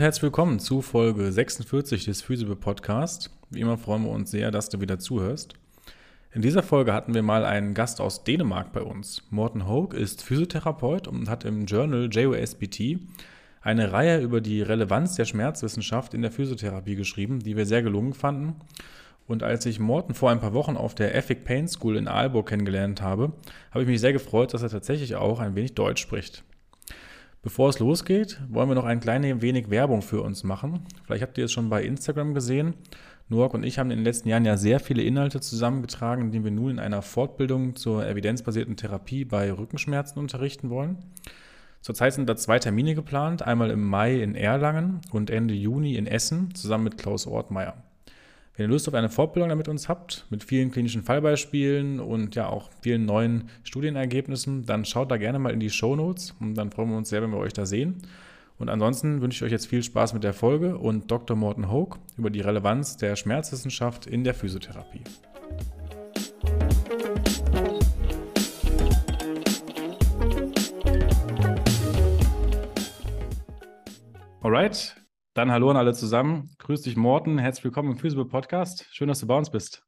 und herzlich willkommen zu Folge 46 des Physible Podcast. Wie immer freuen wir uns sehr, dass du wieder zuhörst. In dieser Folge hatten wir mal einen Gast aus Dänemark bei uns. Morten Hogue ist Physiotherapeut und hat im Journal JOSPT eine Reihe über die Relevanz der Schmerzwissenschaft in der Physiotherapie geschrieben, die wir sehr gelungen fanden. Und als ich Morten vor ein paar Wochen auf der Ethic Pain School in Aalborg kennengelernt habe, habe ich mich sehr gefreut, dass er tatsächlich auch ein wenig Deutsch spricht. Bevor es losgeht, wollen wir noch ein kleines wenig Werbung für uns machen. Vielleicht habt ihr es schon bei Instagram gesehen. Noak und ich haben in den letzten Jahren ja sehr viele Inhalte zusammengetragen, die wir nun in einer Fortbildung zur evidenzbasierten Therapie bei Rückenschmerzen unterrichten wollen. Zurzeit sind da zwei Termine geplant, einmal im Mai in Erlangen und Ende Juni in Essen, zusammen mit Klaus Ortmeier. Wenn ihr Lust auf eine Fortbildung damit uns habt, mit vielen klinischen Fallbeispielen und ja auch vielen neuen Studienergebnissen, dann schaut da gerne mal in die Show Notes und dann freuen wir uns sehr, wenn wir euch da sehen. Und ansonsten wünsche ich euch jetzt viel Spaß mit der Folge und Dr. Morten Hoke über die Relevanz der Schmerzwissenschaft in der Physiotherapie. Alright, dann hallo an alle zusammen. Grüß dich, Morten. Herzlich willkommen im Physical Podcast. Schön, dass du bei uns bist.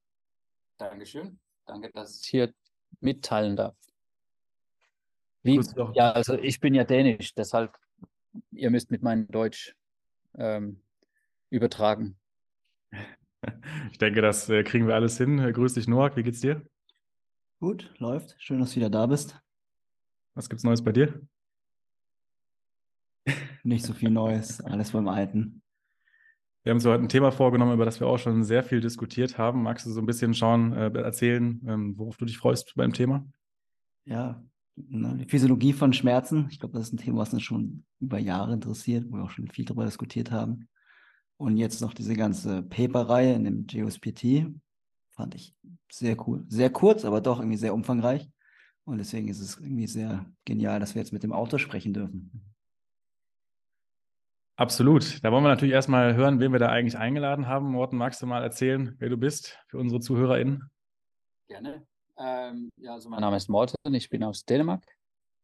Dankeschön. Danke, dass ich hier mitteilen darf. Wie, ja, also ich bin ja dänisch, deshalb, ihr müsst mit meinem Deutsch ähm, übertragen. Ich denke, das äh, kriegen wir alles hin. Grüß dich, Noak. Wie geht's dir? Gut, läuft. Schön, dass du wieder da bist. Was gibt's Neues bei dir? Nicht so viel Neues, alles beim Alten. Wir haben uns heute ein Thema vorgenommen, über das wir auch schon sehr viel diskutiert haben. Magst du so ein bisschen schauen, äh, erzählen, ähm, worauf du dich freust beim Thema? Ja, ne, die Physiologie von Schmerzen. Ich glaube, das ist ein Thema, was uns schon über Jahre interessiert, wo wir auch schon viel darüber diskutiert haben. Und jetzt noch diese ganze Paper-Reihe in dem GOSPT. Fand ich sehr cool. Sehr kurz, aber doch irgendwie sehr umfangreich. Und deswegen ist es irgendwie sehr genial, dass wir jetzt mit dem Autor sprechen dürfen. Absolut. Da wollen wir natürlich erstmal hören, wen wir da eigentlich eingeladen haben. Morten, magst du mal erzählen, wer du bist für unsere ZuhörerInnen? Gerne. Ähm, ja, also mein Name ist Morten, ich bin aus Dänemark.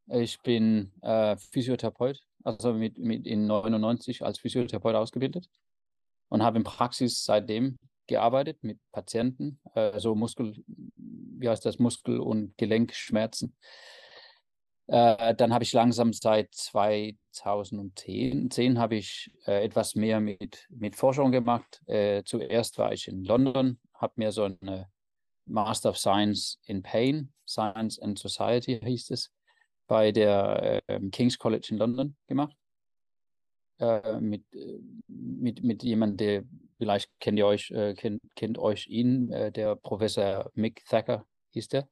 Ich bin äh, Physiotherapeut, also mit, mit in 99 als Physiotherapeut ausgebildet und habe in Praxis seitdem gearbeitet mit Patienten, äh, so Muskel, wie heißt das, Muskel- und Gelenkschmerzen. Äh, dann habe ich langsam seit 2010 10 habe ich äh, etwas mehr mit, mit Forschung gemacht. Äh, zuerst war ich in London, habe mir so eine Master of Science in Pain, Science and Society hieß es, bei der ähm, King's College in London gemacht. Äh, mit, äh, mit, mit jemandem, der vielleicht kennt ihr euch, äh, kennt, kennt euch ihn, der Professor Mick Thacker hieß der.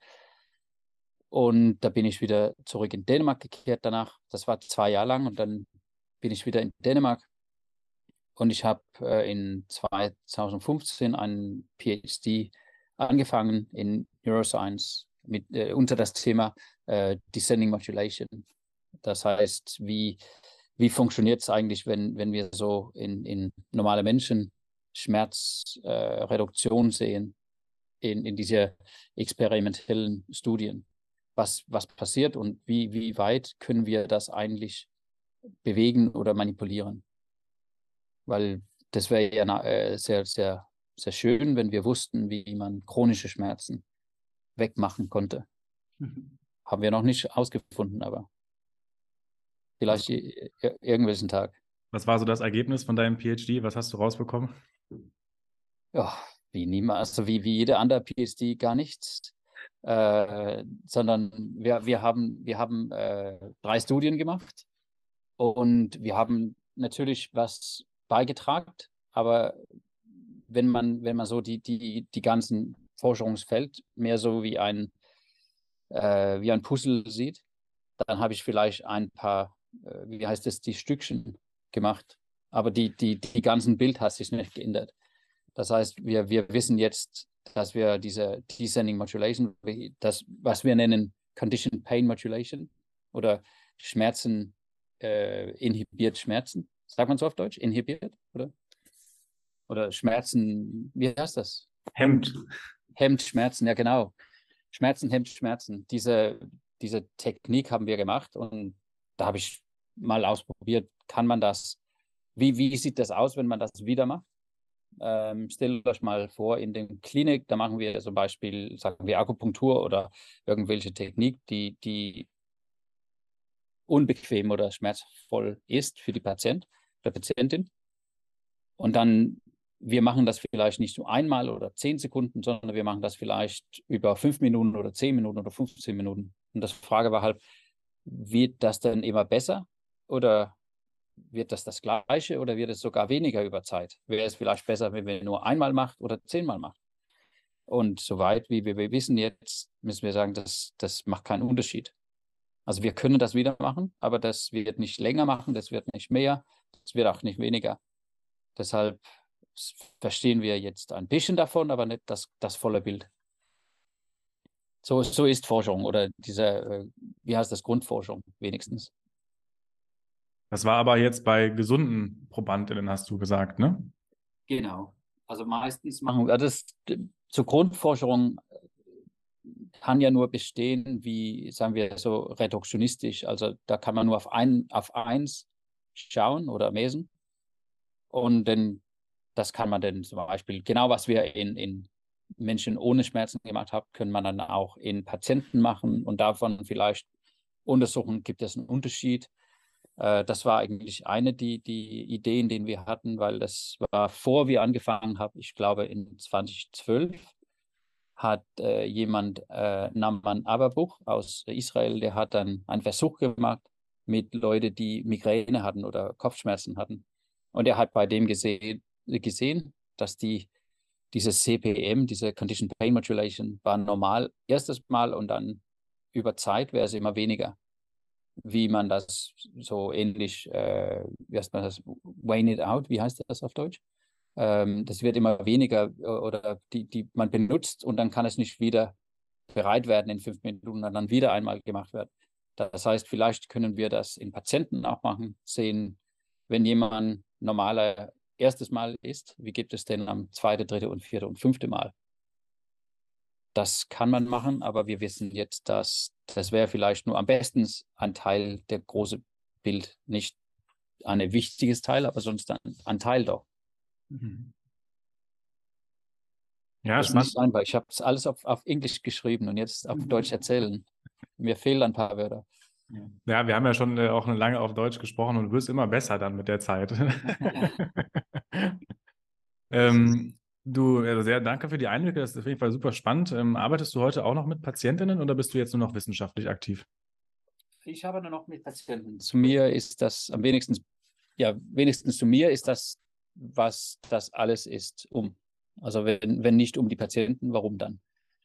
Und da bin ich wieder zurück in Dänemark gekehrt danach. Das war zwei Jahre lang und dann bin ich wieder in Dänemark. Und ich habe äh, in 2015 einen PhD angefangen in Neuroscience mit, äh, unter das Thema äh, Descending Modulation. Das heißt, wie, wie funktioniert es eigentlich, wenn, wenn wir so in, in normale Menschen Schmerzreduktion sehen in, in diese experimentellen Studien? Was, was passiert und wie, wie weit können wir das eigentlich bewegen oder manipulieren. Weil das wäre ja äh, sehr, sehr, sehr schön, wenn wir wussten, wie man chronische Schmerzen wegmachen konnte. Mhm. Haben wir noch nicht ausgefunden, aber vielleicht irgendwelchen Tag. Was war so das Ergebnis von deinem PhD? Was hast du rausbekommen? Ja, wie niemals, also wie, wie jeder andere PhD gar nichts. Äh, sondern wir, wir haben, wir haben äh, drei Studien gemacht und wir haben natürlich was beigetragen, aber wenn man, wenn man so die, die, die ganzen Forschungsfeld mehr so wie ein, äh, wie ein Puzzle sieht, dann habe ich vielleicht ein paar, äh, wie heißt es, die Stückchen gemacht. Aber die, die, die ganzen Bild hat sich nicht geändert. Das heißt, wir, wir wissen jetzt, dass wir diese Descending Modulation, das, was wir nennen Condition Pain Modulation oder Schmerzen äh, inhibiert Schmerzen. Sagt man so auf Deutsch? Inhibiert, oder? Oder Schmerzen, wie heißt das? Hemmt. Hemmt Schmerzen, ja genau. Schmerzen hemmt Schmerzen. Diese, diese Technik haben wir gemacht und da habe ich mal ausprobiert, kann man das wie, wie sieht das aus, wenn man das wieder macht? Ähm, stellt euch mal vor, in der Klinik, da machen wir zum Beispiel, sagen wir Akupunktur oder irgendwelche Technik, die, die unbequem oder schmerzvoll ist für die Patient oder Patientin. Und dann, wir machen das vielleicht nicht nur einmal oder zehn Sekunden, sondern wir machen das vielleicht über fünf Minuten oder zehn Minuten oder 15 Minuten. Und das Frage war halt, wird das dann immer besser oder wird das das Gleiche oder wird es sogar weniger über Zeit? Wäre es vielleicht besser, wenn wir nur einmal macht oder zehnmal macht? Und soweit wie wir wissen jetzt, müssen wir sagen, das, das macht keinen Unterschied. Also wir können das wieder machen, aber das wird nicht länger machen, das wird nicht mehr, das wird auch nicht weniger. Deshalb verstehen wir jetzt ein bisschen davon, aber nicht das, das volle Bild. So, so ist Forschung oder diese, äh, wie heißt das, Grundforschung wenigstens. Das war aber jetzt bei gesunden Probandinnen, hast du gesagt, ne? Genau. Also meistens machen wir das zur Grundforschung kann ja nur bestehen, wie sagen wir so reduktionistisch. Also da kann man nur auf ein, auf eins schauen oder messen. Und dann, das kann man dann zum Beispiel, genau was wir in, in Menschen ohne Schmerzen gemacht haben, können man dann auch in Patienten machen und davon vielleicht untersuchen, gibt es einen Unterschied. Äh, das war eigentlich eine die, die Ideen, die wir hatten, weil das war vor wir angefangen haben, ich glaube in 2012 hat äh, jemand, äh, Naman Aberbuch aus Israel, der hat dann einen Versuch gemacht mit Leuten, die Migräne hatten oder Kopfschmerzen hatten. Und er hat bei dem gesehen, gesehen dass die, diese CPM, diese Condition Pain Modulation, war normal erstes Mal und dann über Zeit wäre es immer weniger. Wie man das so ähnlich, äh, wie heißt man das, wane it out, wie heißt das auf Deutsch? ähm, das wird immer weniger äh, oder die, die man benutzt und dann kann es nicht wieder bereit werden in fünf Minuten und dann wieder einmal gemacht werden. Das heißt, vielleicht können wir das in Patienten auch machen, sehen, wenn jemand normaler erstes Mal ist, wie gibt es denn am zweite, dritte und vierte und fünfte Mal? Das kann man machen, aber wir wissen jetzt, dass das wäre vielleicht nur am besten ein Teil der große Bild, nicht ein wichtiges Teil, aber sonst ein, ein Teil doch. Mhm. Ja, das ist nicht einfach. Ich habe es alles auf, auf Englisch geschrieben und jetzt auf Deutsch erzählen. Mir fehlen ein paar Wörter. Ja, wir haben ja schon äh, auch eine lange auf Deutsch gesprochen und du wirst immer besser dann mit der Zeit. ähm, du, also sehr danke für die Einblicke, das ist auf jeden Fall super spannend. Ähm, arbeitest du heute auch noch mit Patientinnen oder bist du jetzt nur noch wissenschaftlich aktiv? Ich arbeite noch mit Patienten. Zu mir ist das am wenigsten, ja, wenigstens zu mir ist das was das alles ist, um. Also wenn, wenn nicht um die Patienten, warum dann?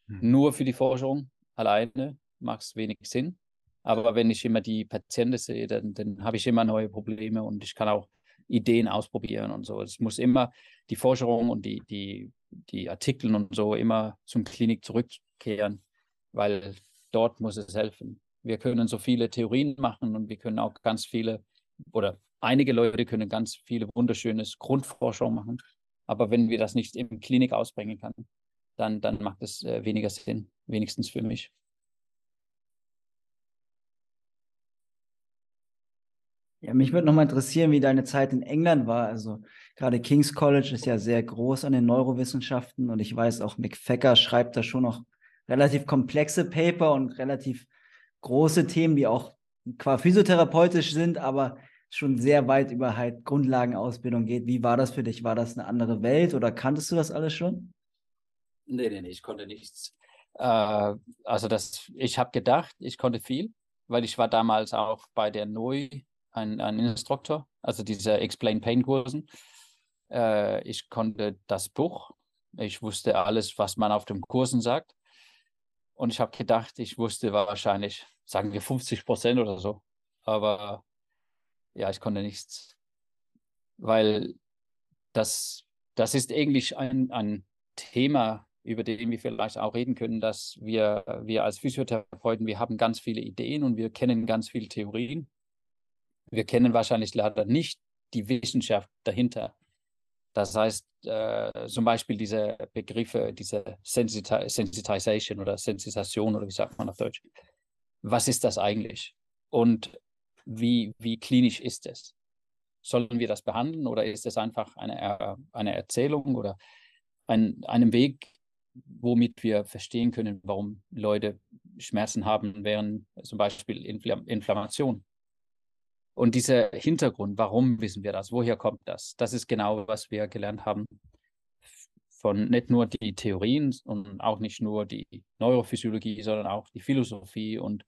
Mhm. Nur für die Forschung alleine macht es wenig Sinn. Aber wenn ich immer die Patienten sehe, dann, dann habe ich immer neue Probleme und ich kann auch Ideen ausprobieren und so. Es muss immer die Forschung und die, die, die Artikel und so immer zum Klinik zurückkehren, weil dort muss es helfen. Wir können so viele Theorien machen und wir können auch ganz viele oder einige Leute können ganz viele wunderschönes Grundforschung machen, aber wenn wir das nicht in Klinik ausbringen können, dann, dann macht es äh, weniger Sinn, wenigstens für mich. Ja, mich würde nochmal interessieren, wie deine Zeit in England war. Also gerade King's College ist ja sehr groß an den Neurowissenschaften und ich weiß auch, McFacker schreibt da schon noch relativ komplexe Paper und relativ große Themen, die auch qua physiotherapeutisch sind, aber schon sehr weit über halt Grundlagenausbildung geht. Wie war das für dich? War das eine andere Welt oder kanntest du das alles schon? Nee, nee, nee, ich konnte nichts. Äh, also das, ich habe gedacht, ich konnte viel, weil ich war damals auch bei der Neu ein, ein Instruktor, also diese Explain Pain Kursen. Äh, ich konnte das Buch, ich wusste alles, was man auf den Kursen sagt. Und ich habe gedacht, ich wusste wahrscheinlich, sagen wir 50 Prozent oder so. Aber ja, ich konnte nichts, weil das, das ist eigentlich ein, ein Thema, über den wir vielleicht auch reden können, dass wir, wir als Physiotherapeuten, wir haben ganz viele Ideen und wir kennen ganz viele Theorien. Wir kennen wahrscheinlich leider nicht die Wissenschaft dahinter. Das heißt, äh, zum Beispiel diese Begriffe, diese Sensiti Sensitization oder Sensitization oder wie sagt man auf Deutsch. Was ist das eigentlich? Und wie, wie klinisch ist es? Sollen wir das behandeln oder ist es einfach eine, eine Erzählung oder ein, einem Weg, womit wir verstehen können, warum Leute Schmerzen haben während zum Beispiel Infl Inflammation? Und dieser Hintergrund, warum wissen wir das? Woher kommt das? Das ist genau, was wir gelernt haben von nicht nur die Theorien und auch nicht nur die Neurophysiologie, sondern auch die Philosophie und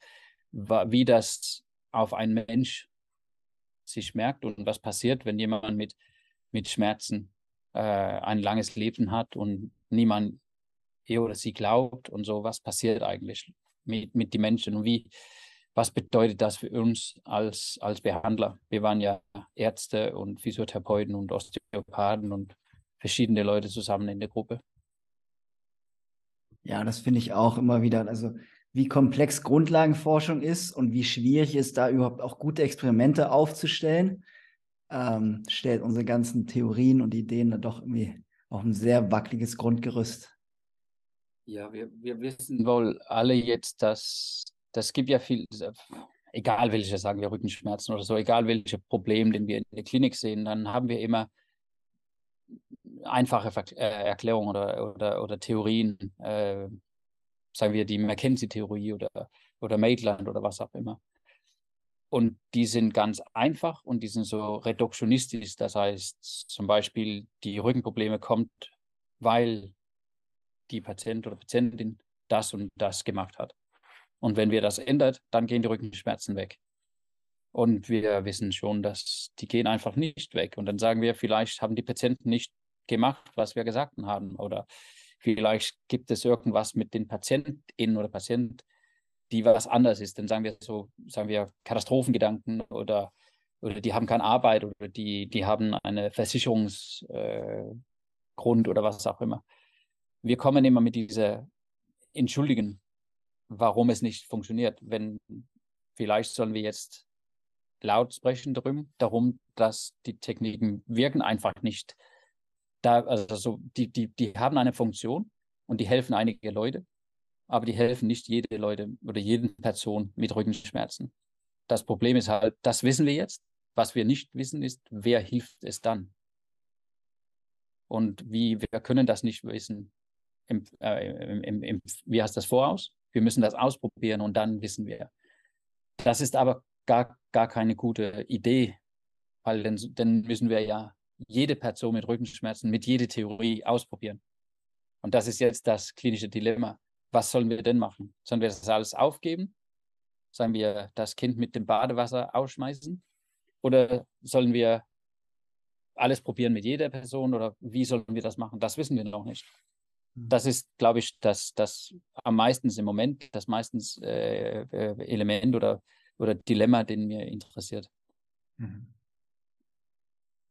wie das auf einen Mensch sich merkt und was passiert, wenn jemand mit, mit Schmerzen äh, ein langes Leben hat und niemand er oder sie glaubt und so, was passiert eigentlich mit, mit den Menschen und wie, was bedeutet das für uns als, als Behandler? Wir waren ja Ärzte und Physiotherapeuten und Osteopathen und verschiedene Leute zusammen in der Gruppe. Ja, das finde ich auch immer wieder. Also wie komplex Grundlagenforschung ist und wie schwierig es da überhaupt auch gute Experimente aufzustellen, ähm, stellt unsere ganzen Theorien und Ideen dann doch irgendwie auf ein sehr wackeliges Grundgerüst. Ja, wir, wir wissen wohl alle jetzt, dass das gibt ja viel, egal welche, sagen wir Rückenschmerzen oder so, egal welche Probleme, den wir in der Klinik sehen, dann haben wir immer einfache äh, Erklärungen oder, oder, oder Theorien, äh, sagen wir die McKenzie-Theorie oder, oder Maitland oder was auch immer. Und die sind ganz einfach und die sind so reduktionistisch. Das heißt, zum Beispiel, die Rückenprobleme kommt, weil die Patient oder Patientin das und das gemacht hat. Und wenn wir das ändert, dann gehen die Rückenschmerzen weg. Und wir wissen schon, dass die gehen einfach nicht weg. Und dann sagen wir, vielleicht haben die Patienten nicht gemacht, was wir gesagt haben. Oder vielleicht gibt es irgendwas mit den PatientInnen oder Patienten, die was anders ist. Dann sagen wir so, sagen wir Katastrophengedanken oder, oder die haben keine Arbeit oder die, die haben einen Versicherungsgrund äh, oder was auch immer. Wir kommen immer mit dieser Entschuldigen, warum es nicht funktioniert. Wenn vielleicht sollen wir jetzt laut sprechen darum, darum, dass die Techniken wirken einfach nicht da, also so, die, die, die haben eine Funktion und die helfen einige Leute, aber die helfen nicht jede Leute oder jeden Person mit Rückenschmerzen. Das Problem ist halt, das wissen wir jetzt. Was wir nicht wissen, ist, wer hilft es dann? Und wie, wir können das nicht wissen. Im, äh, im, im, wie heißt das voraus? Wir müssen das ausprobieren und dann wissen wir. Das ist aber gar, gar keine gute Idee, weil dann, dann müssen wir ja jede Person mit Rückenschmerzen, mit jeder Theorie ausprobieren. Und das ist jetzt das klinische Dilemma. Was sollen wir denn machen? Sollen wir das alles aufgeben? Sollen wir das Kind mit dem Badewasser ausschmeißen? Oder sollen wir alles probieren mit jeder Person? Oder wie sollen wir das machen? Das wissen wir noch nicht. Das ist, glaube ich, das, das am meisten im Moment, das meistens äh, äh, Element oder, oder Dilemma, den mir interessiert. Mhm.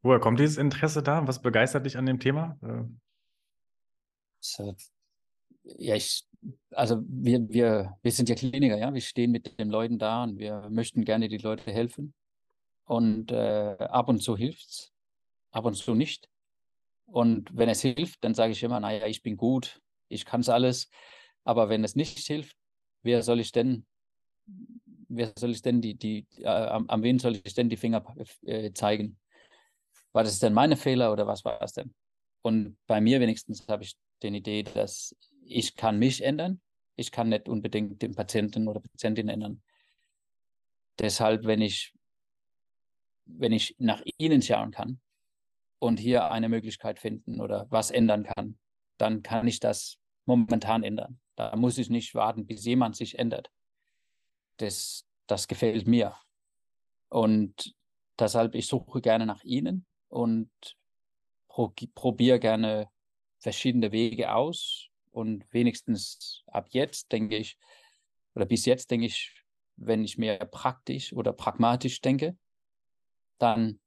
Woher kommt dieses Interesse da? Was begeistert dich an dem Thema? Äh, so, ja, ich, also wir, wir, wir sind ja Kliniker, ja. Wir stehen mit den Leuten da und wir möchten gerne die Leute helfen. Und äh, ab und zu hilft es, ab und zu nicht. Und wenn es hilft, dann sage ich immer, naja, ich bin gut, ich kann es alles. Aber wenn es nicht hilft, wer soll ich denn, wer soll ich denn die, die, äh, am, wen soll ich denn die Finger äh, zeigen? war das denn meine Fehler oder was war es denn? Und bei mir wenigstens habe ich die Idee, dass ich kann mich ändern. Ich kann nicht unbedingt den Patienten oder Patientin ändern. Deshalb, wenn ich, wenn ich nach ihnen schauen kann und hier eine Möglichkeit finden oder was ändern kann, dann kann ich das momentan ändern. Da muss ich nicht warten, bis jemand sich ändert. Das, das gefällt mir. Und deshalb, ich suche gerne nach ihnen und probiere gerne verschiedene Wege aus. Und wenigstens ab jetzt denke ich, oder bis jetzt denke ich, wenn ich mehr praktisch oder pragmatisch denke, dann,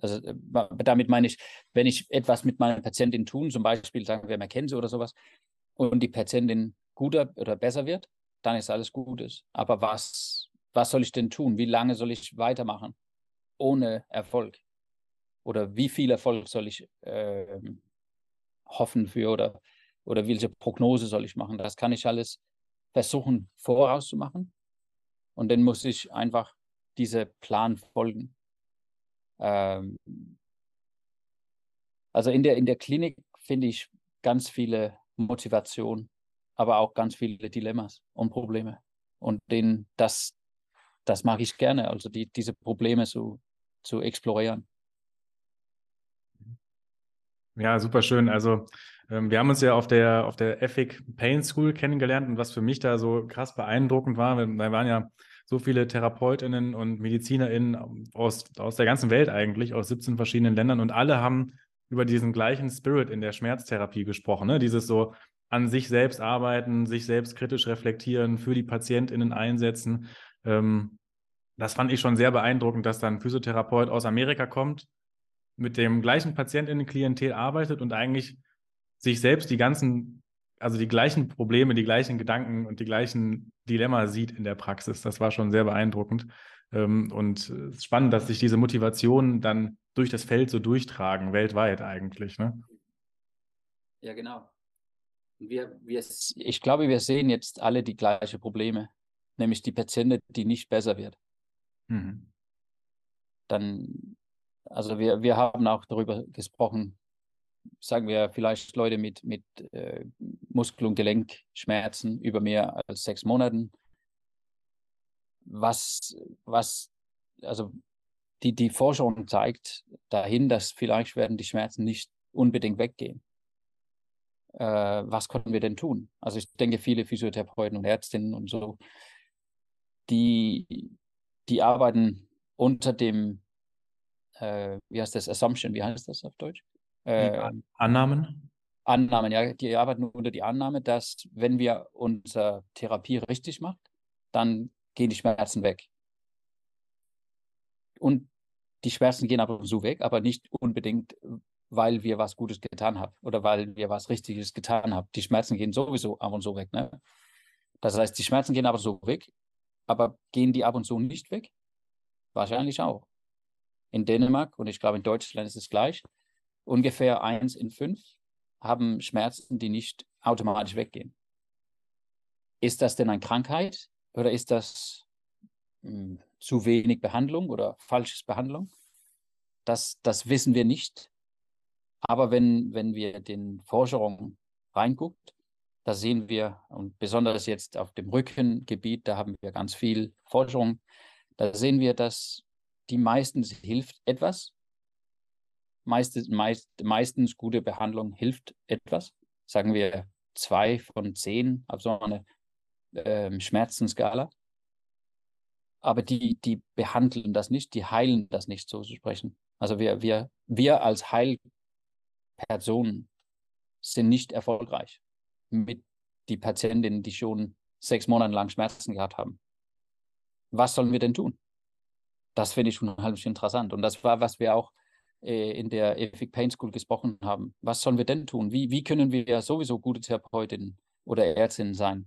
also äh, damit meine ich, wenn ich etwas mit meiner Patientin tun, zum Beispiel sagen wir McKenzie oder sowas, und die Patientin guter oder besser wird, dann ist alles Gutes. Aber was, was soll ich denn tun? Wie lange soll ich weitermachen ohne Erfolg? oder wie viel Erfolg soll ich äh, hoffen für oder, oder welche Prognose soll ich machen. Das kann ich alles versuchen vorauszumachen und dann muss ich einfach diesem Plan folgen. Ähm, also in der, in der Klinik finde ich ganz viele Motivation, aber auch ganz viele Dilemmas und Probleme. Und den, das, das mag ich gerne, also die, diese Probleme zu, zu explorieren. Ja, super schön. Also ähm, wir haben uns ja auf der, auf der Ethic Pain School kennengelernt und was für mich da so krass beeindruckend war, da waren ja so viele TherapeutInnen und MedizinerInnen aus, aus der ganzen Welt eigentlich, aus 17 verschiedenen Ländern und alle haben über diesen gleichen Spirit in der Schmerztherapie gesprochen. Ne? Dieses so an sich selbst arbeiten, sich selbst kritisch reflektieren, für die PatientInnen einsetzen. Ähm, das fand ich schon sehr beeindruckend, dass dann ein Physiotherapeut aus Amerika kommt, mit dem gleichen PatientInnen-Klientel arbeitet und eigentlich sich selbst die ganzen, also die gleichen Probleme, die gleichen Gedanken und die gleichen Dilemma sieht in der Praxis. Das war schon sehr beeindruckend. Ähm, und es ist spannend, dass sich diese Motivationen dann durch das Feld so durchtragen, weltweit eigentlich. Ne? Ja, genau. Wir, wir, ich glaube, wir sehen jetzt alle die gleichen Probleme, nämlich die Patienten, die nicht besser wird. Mhm. Dann also wir, wir haben auch darüber gesprochen, sagen wir vielleicht Leute mit, mit äh, Muskel- und Gelenkschmerzen über mehr als sechs Monaten. Was, was, also die, die Forschung zeigt dahin, dass vielleicht werden die Schmerzen nicht unbedingt weggehen. Äh, was können wir denn tun? Also ich denke, viele Physiotherapeuten und Ärztinnen und so, die, die arbeiten unter dem äh, wie heißt das, Assumption, wie heißt das auf Deutsch? Äh, Annahmen? Annahmen, ja, die arbeiten unter die Annahme, dass wenn wir unsere Therapie richtig machen, dann gehen die Schmerzen weg. Und die Schmerzen gehen aber so weg, aber nicht unbedingt, weil wir was Gutes getan haben oder weil wir was Richtiges getan haben. Die Schmerzen gehen sowieso ab und zu weg. Ne? Das heißt, die Schmerzen gehen aber so weg, aber gehen die ab und zu nicht weg? Wahrscheinlich auch in Dänemark und ich glaube in Deutschland ist es gleich. Ungefähr eins in fünf haben Schmerzen, die nicht automatisch weggehen. Ist das denn eine Krankheit oder ist das mh, hm, zu wenig Behandlung oder falsches Behandlung? Das, das wissen wir nicht. Aber wenn, wenn wir den Forschungen reinguckt, da sehen wir, und besonders jetzt auf dem Rückengebiet, da haben wir ganz viel Forschung, da sehen wir, dass die meistens hilft etwas. Meistens, meist, meistens gute Behandlung hilft etwas. Sagen wir zwei von zehn auf so eine ähm, Schmerzenskala. Aber die, die behandeln das nicht, die heilen das nicht, so zu sprechen. Also wir, wir, wir als Heilpersonen sind nicht erfolgreich mit die Patientinnen, die schon sechs Monate lang Schmerzen gehabt haben. Was sollen wir denn tun? das finde ich unheimlich interessant. Und das war, was wir auch in der Ethic Pain School gesprochen haben. Was sollen wir denn tun? Wie, wie können wir sowieso gute Therapeutinnen oder Ärztinnen sein,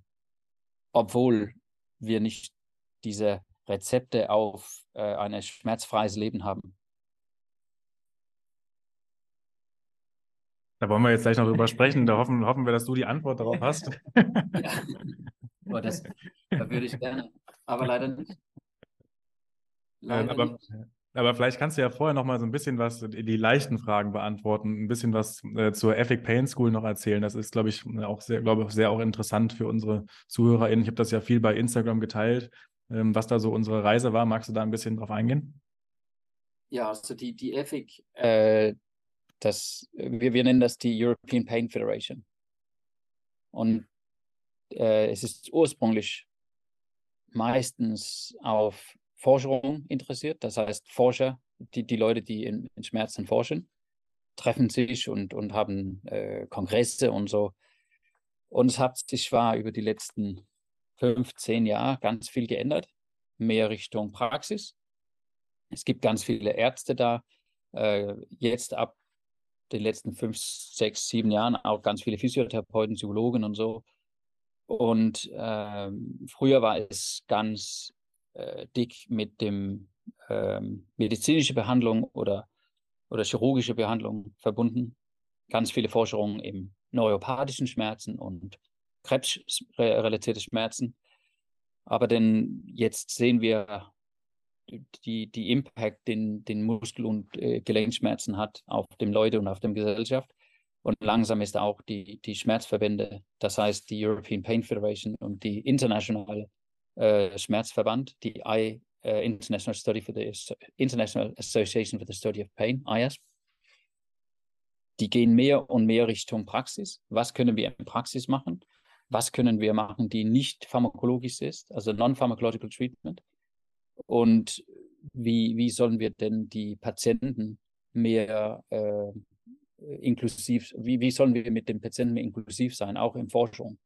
obwohl wir nicht diese Rezepte auf äh, ein schmerzfreies Leben haben? Da wollen wir jetzt gleich noch drüber sprechen. Da hoffen, hoffen wir, dass du die Antwort darauf hast. ja. Oh, das, das würde ich gerne, aber leider nicht. Leider aber, nicht. Aber vielleicht kannst du ja vorher noch mal so ein bisschen was, die leichten Fragen beantworten, ein bisschen was äh, zur Ethic Pain School noch erzählen. Das ist, glaube ich, auch sehr, glaube ich, sehr auch interessant für unsere ZuhörerInnen. Ich habe das ja viel bei Instagram geteilt, ähm, was da so unsere Reise war. Magst du da ein bisschen drauf eingehen? Ja, also die, die Ethic, äh, das, wir, wir nennen das die European Pain Federation. Und äh, es ist ursprünglich meistens auf Forschung interessiert. Das heißt, Forscher, die, die Leute, die in, in Schmerzen forschen, treffen sich und, und haben äh, Kongresse und so. Und es hat sich zwar über die letzten 15 Jahre ganz viel geändert, mehr Richtung Praxis. Es gibt ganz viele Ärzte da. Äh, jetzt ab den letzten fünf, sechs, sieben Jahren auch ganz viele Physiotherapeuten, Psychologen und so. Und äh, früher war es ganz äh, dick mit dem ähm, medizinische Behandlung oder, oder chirurgische Behandlung verbunden. Ganz viele Forschungen im neuropathischen Schmerzen und krebsrelatierte Schmerzen. Aber denn jetzt sehen wir die, die Impact, den, den Muskel- und äh, Gelenkschmerzen hat auf dem Leute und auf der Gesellschaft. Und langsam ist auch die, die Schmerzverbände, das heißt die European Pain Federation und die Internationale äh, Schmerzverband, die I, uh, International Study for the International Association for the Study of Pain, IASP, die gehen mehr und mehr Richtung Praxis. Was können wir in Praxis machen? Was können wir machen, die nicht pharmakologisch ist, also non-pharmacological treatment? Und wie, wie sollen wir denn die Patienten mehr äh, inklusiv, wie, wie sollen wir mit den Patienten mehr inklusiv sein, auch in Forschung?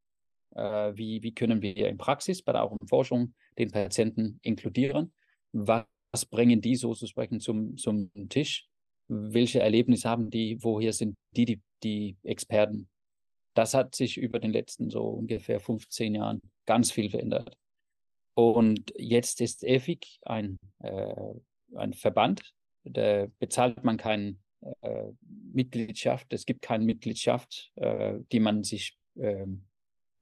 Äh, wie, wie können wir in Praxis, aber auch in Forschung den Patienten inkludieren? Was, bringen die sozusagen zum, zum Tisch? welche Erlebnisse haben die, woher sind die, die, die Experten. Das hat sich über den letzten so ungefähr 15 Jahren ganz viel verändert. Und jetzt ist EFIC ein, äh, ein Verband, da bezahlt man keine äh, Mitgliedschaft, es gibt keine Mitgliedschaft, äh, die man sich ähm,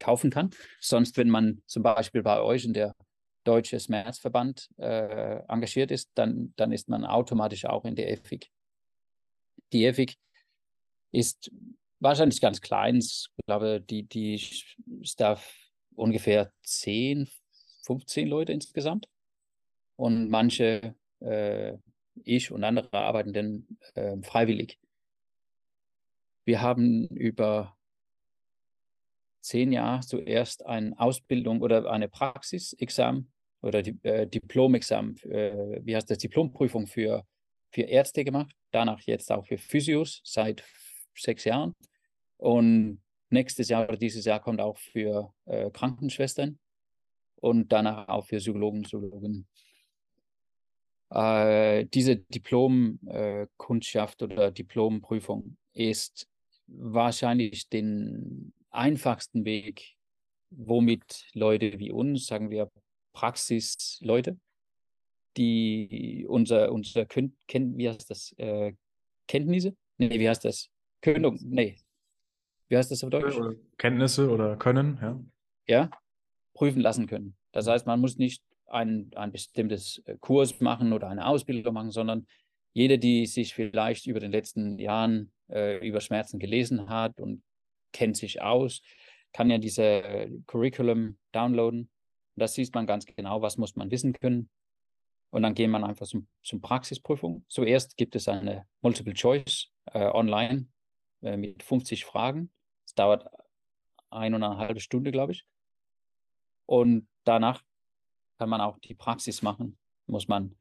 kaufen kann. Sonst, wenn man zum Beispiel bei euch in der Deutsche Schmerzverband äh, engagiert ist, dann, dann ist man automatisch auch in der EFIC die EFIG ist wahrscheinlich ganz klein. Ich glaube, die, die Staff ungefähr 10, 15 Leute insgesamt. Und manche, äh, ich und andere arbeiten dann äh, freiwillig. Wir haben über zehn Jahre zuerst eine Ausbildung oder eine Praxisexamen oder die, äh, Diplomexamen, äh, wie heißt das, Diplomprüfung für für Ärzte gemacht, danach jetzt auch für Physios seit sechs Jahren. Und nächstes Jahr oder dieses Jahr kommt auch für äh, Krankenschwestern und danach auch für Psychologen, Psychologen. Äh, diese Diplomkundschaft äh, oder Diplomprüfung ist wahrscheinlich den einfachsten Weg, womit Leute wie uns, sagen wir Praxisleute, die unser, unser Ken, wie heißt das? Äh, Kenntnisse? Nee, wie heißt das? Könnung, nee. Wie heißt das auf Deutsch? Kenntnisse oder Können, ja. Ja, prüfen lassen können. Das heißt, man muss nicht ein, ein bestimmtes äh, Kurs machen oder eine Ausbildung machen, sondern jeder, die sich vielleicht über den letzten Jahren äh, über Schmerzen gelesen hat und kennt sich aus, kann ja diese äh, Curriculum downloaden. Das sieht man ganz genau, was muss man wissen können, und dann geht man einfach zum, zum Praxisprüfung. Zuerst gibt es eine Multiple Choice äh, online äh, mit 50 Fragen. Es dauert eine und eine halbe Stunde, glaube ich. Und danach kann man auch die Praxis machen. Muss man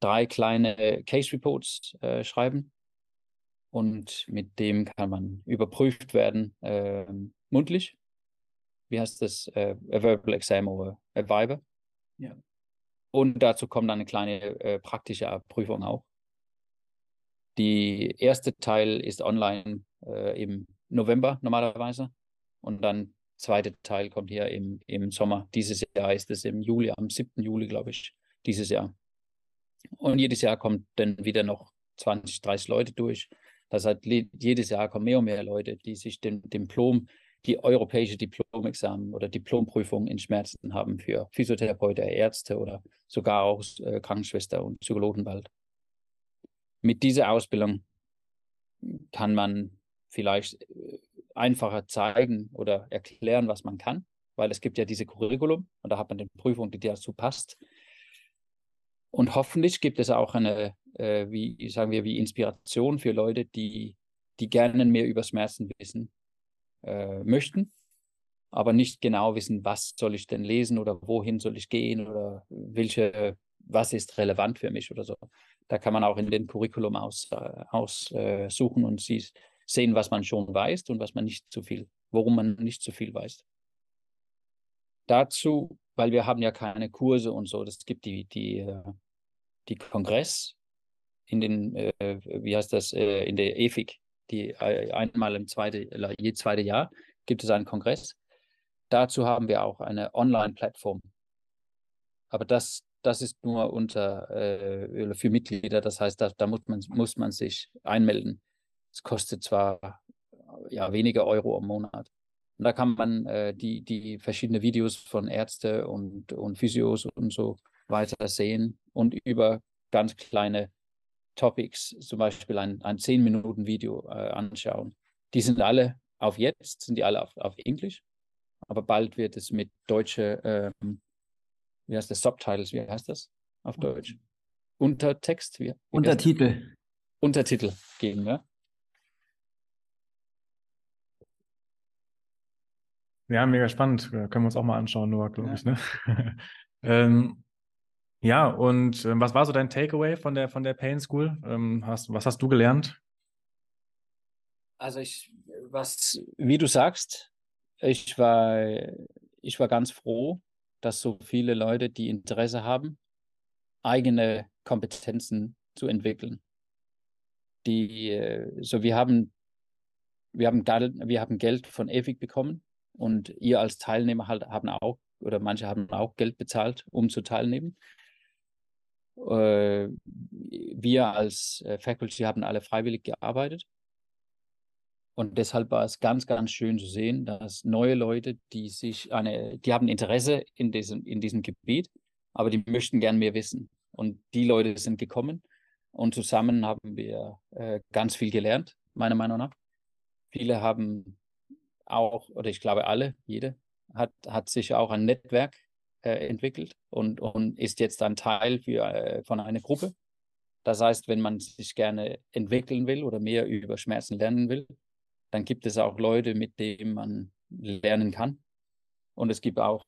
drei kleine Case Reports äh, schreiben. Und mit dem kann man überprüft werden, äh, mundlich. Wie heißt das? Äh, a Verbal Exam oder a Viber. Ja. Und dazu kommt dann eine kleine äh, praktische Prüfung auch. Die erste Teil ist online äh, im November normalerweise und dann zweite Teil kommt hier im, im Sommer. Dieses Jahr ist es im Juli, am 7. Juli, glaube ich, dieses Jahr. Und jedes Jahr kommt dann wieder noch 20, 30 Leute durch. Das heißt, jedes Jahr kommen mehr und mehr Leute, die sich den Diplom die europäische Diplomexamen oder Diplomprüfung in Schmerzen haben für Physiotherapeuten, Ärzte oder sogar auch äh, Krankenschwester und Psychologen bald. Mit dieser Ausbildung kann man vielleicht äh, einfacher zeigen oder erklären, was man kann, weil es gibt ja diese Curriculum und da hat man die Prüfung, die dazu passt. Und hoffentlich gibt es auch eine, äh, wie sagen wir, wie Inspiration für Leute, die, die gerne mehr über Schmerzen wissen äh, möchten, aber nicht genau wissen, was soll ich denn lesen oder wohin soll ich gehen oder welche, was ist relevant für mich oder so. Da kann man auch in den Curriculum aussuchen aus, äh, und sie, sehen, was man schon weiß und was man nicht zu viel, worum man nicht zu viel weiß. Dazu, weil wir haben ja keine Kurse und so, das gibt die, die, äh, die Kongress in den, äh, wie heißt das, äh, in der EFIG, die äh, einmal im zweite, je zweite Jahr gibt es einen Kongress. Dazu haben wir auch eine Online-Plattform. Aber das, das ist nur unter äh, für Mitglieder. Das heißt, da, da muss, man, muss man sich einmelden. Es kostet zwar ja, wenige Euro im Monat. Und da kann man äh, die, die verschiedenen Videos von Ärzten und, und Physios und so weiter sehen und über ganz kleine Topics, zum Beispiel ein, ein 10-Minuten-Video äh, anschauen. Die sind alle auf jetzt, sind die alle auf, auf Englisch, aber bald wird es mit deutsche, ähm, wie heißt das, Subtitles, wie heißt das auf Deutsch? Untertext? Wie, wie Untertitel. Untertitel geben, ja? Ja, mega spannend. Können wir uns auch mal anschauen, Noah, glaube Ja. ich. Ne? ähm, ja, und ähm, was war so dein Takeaway von der, von der Pain School? Ähm, hast, was hast du gelernt? Also ich, was, wie du sagst, ich war, ich war ganz froh, dass so viele Leute, die Interesse haben, eigene Kompetenzen zu entwickeln. Die, äh, so wir haben, wir haben Geld, wir haben Geld von Ewig bekommen und ihr als Teilnehmer halt haben auch, oder manche haben auch Geld bezahlt, um zu teilnehmen. Äh, wir als äh, Faculty haben alle freiwillig gearbeitet. Und deshalb war es ganz, ganz schön zu sehen, dass neue Leute, die sich eine, die haben Interesse in diesem, in diesem Gebiet, aber die möchten gern mehr wissen. Und die Leute sind gekommen und zusammen haben wir äh, ganz viel gelernt, meiner Meinung nach. Viele haben auch, oder ich glaube alle, jede, hat, hat sich auch ein Netzwerk äh, entwickelt und, und ist jetzt ein Teil für, äh, von einer Gruppe. Das heißt, wenn man sich gerne entwickeln will oder mehr über Schmerzen lernen will, dann gibt es auch Leute, mit denen man lernen kann. Und es gibt auch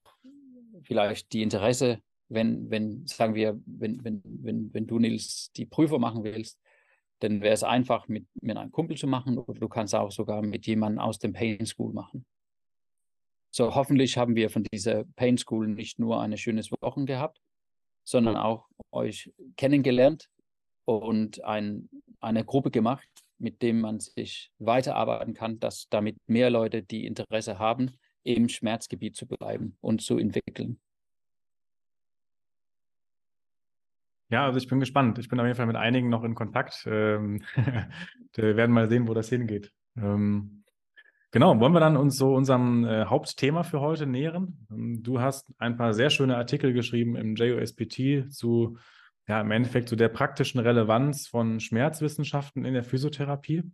vielleicht die Interesse, wenn, wenn, sagen wir, wenn, wenn, wenn, wenn du, Nils, die Prüfung machen willst, dann wäre es einfach, mit, mit einem Kumpel zu machen oder du kannst auch sogar mit jemandem aus dem Pain School machen. So, hoffentlich haben wir von dieser Pain School nicht nur eine schönes Wochen gehabt, sondern auch euch kennengelernt und ein, eine Gruppe gemacht, mit dem man sich weiterarbeiten kann, dass damit mehr Leute, die Interesse haben, im Schmerzgebiet zu bleiben und zu entwickeln. Ja, also ich bin gespannt. Ich bin auf jeden Fall mit einigen noch in Kontakt. Ähm, wir werden mal sehen, wo das hingeht. Ähm, genau, wollen wir dann uns so unserem äh, Hauptthema für heute nähern? Ähm, du hast ein paar sehr schöne Artikel geschrieben im JOSPT zu, ja, im Endeffekt zu der praktischen Relevanz von Schmerzwissenschaften in der Physiotherapie.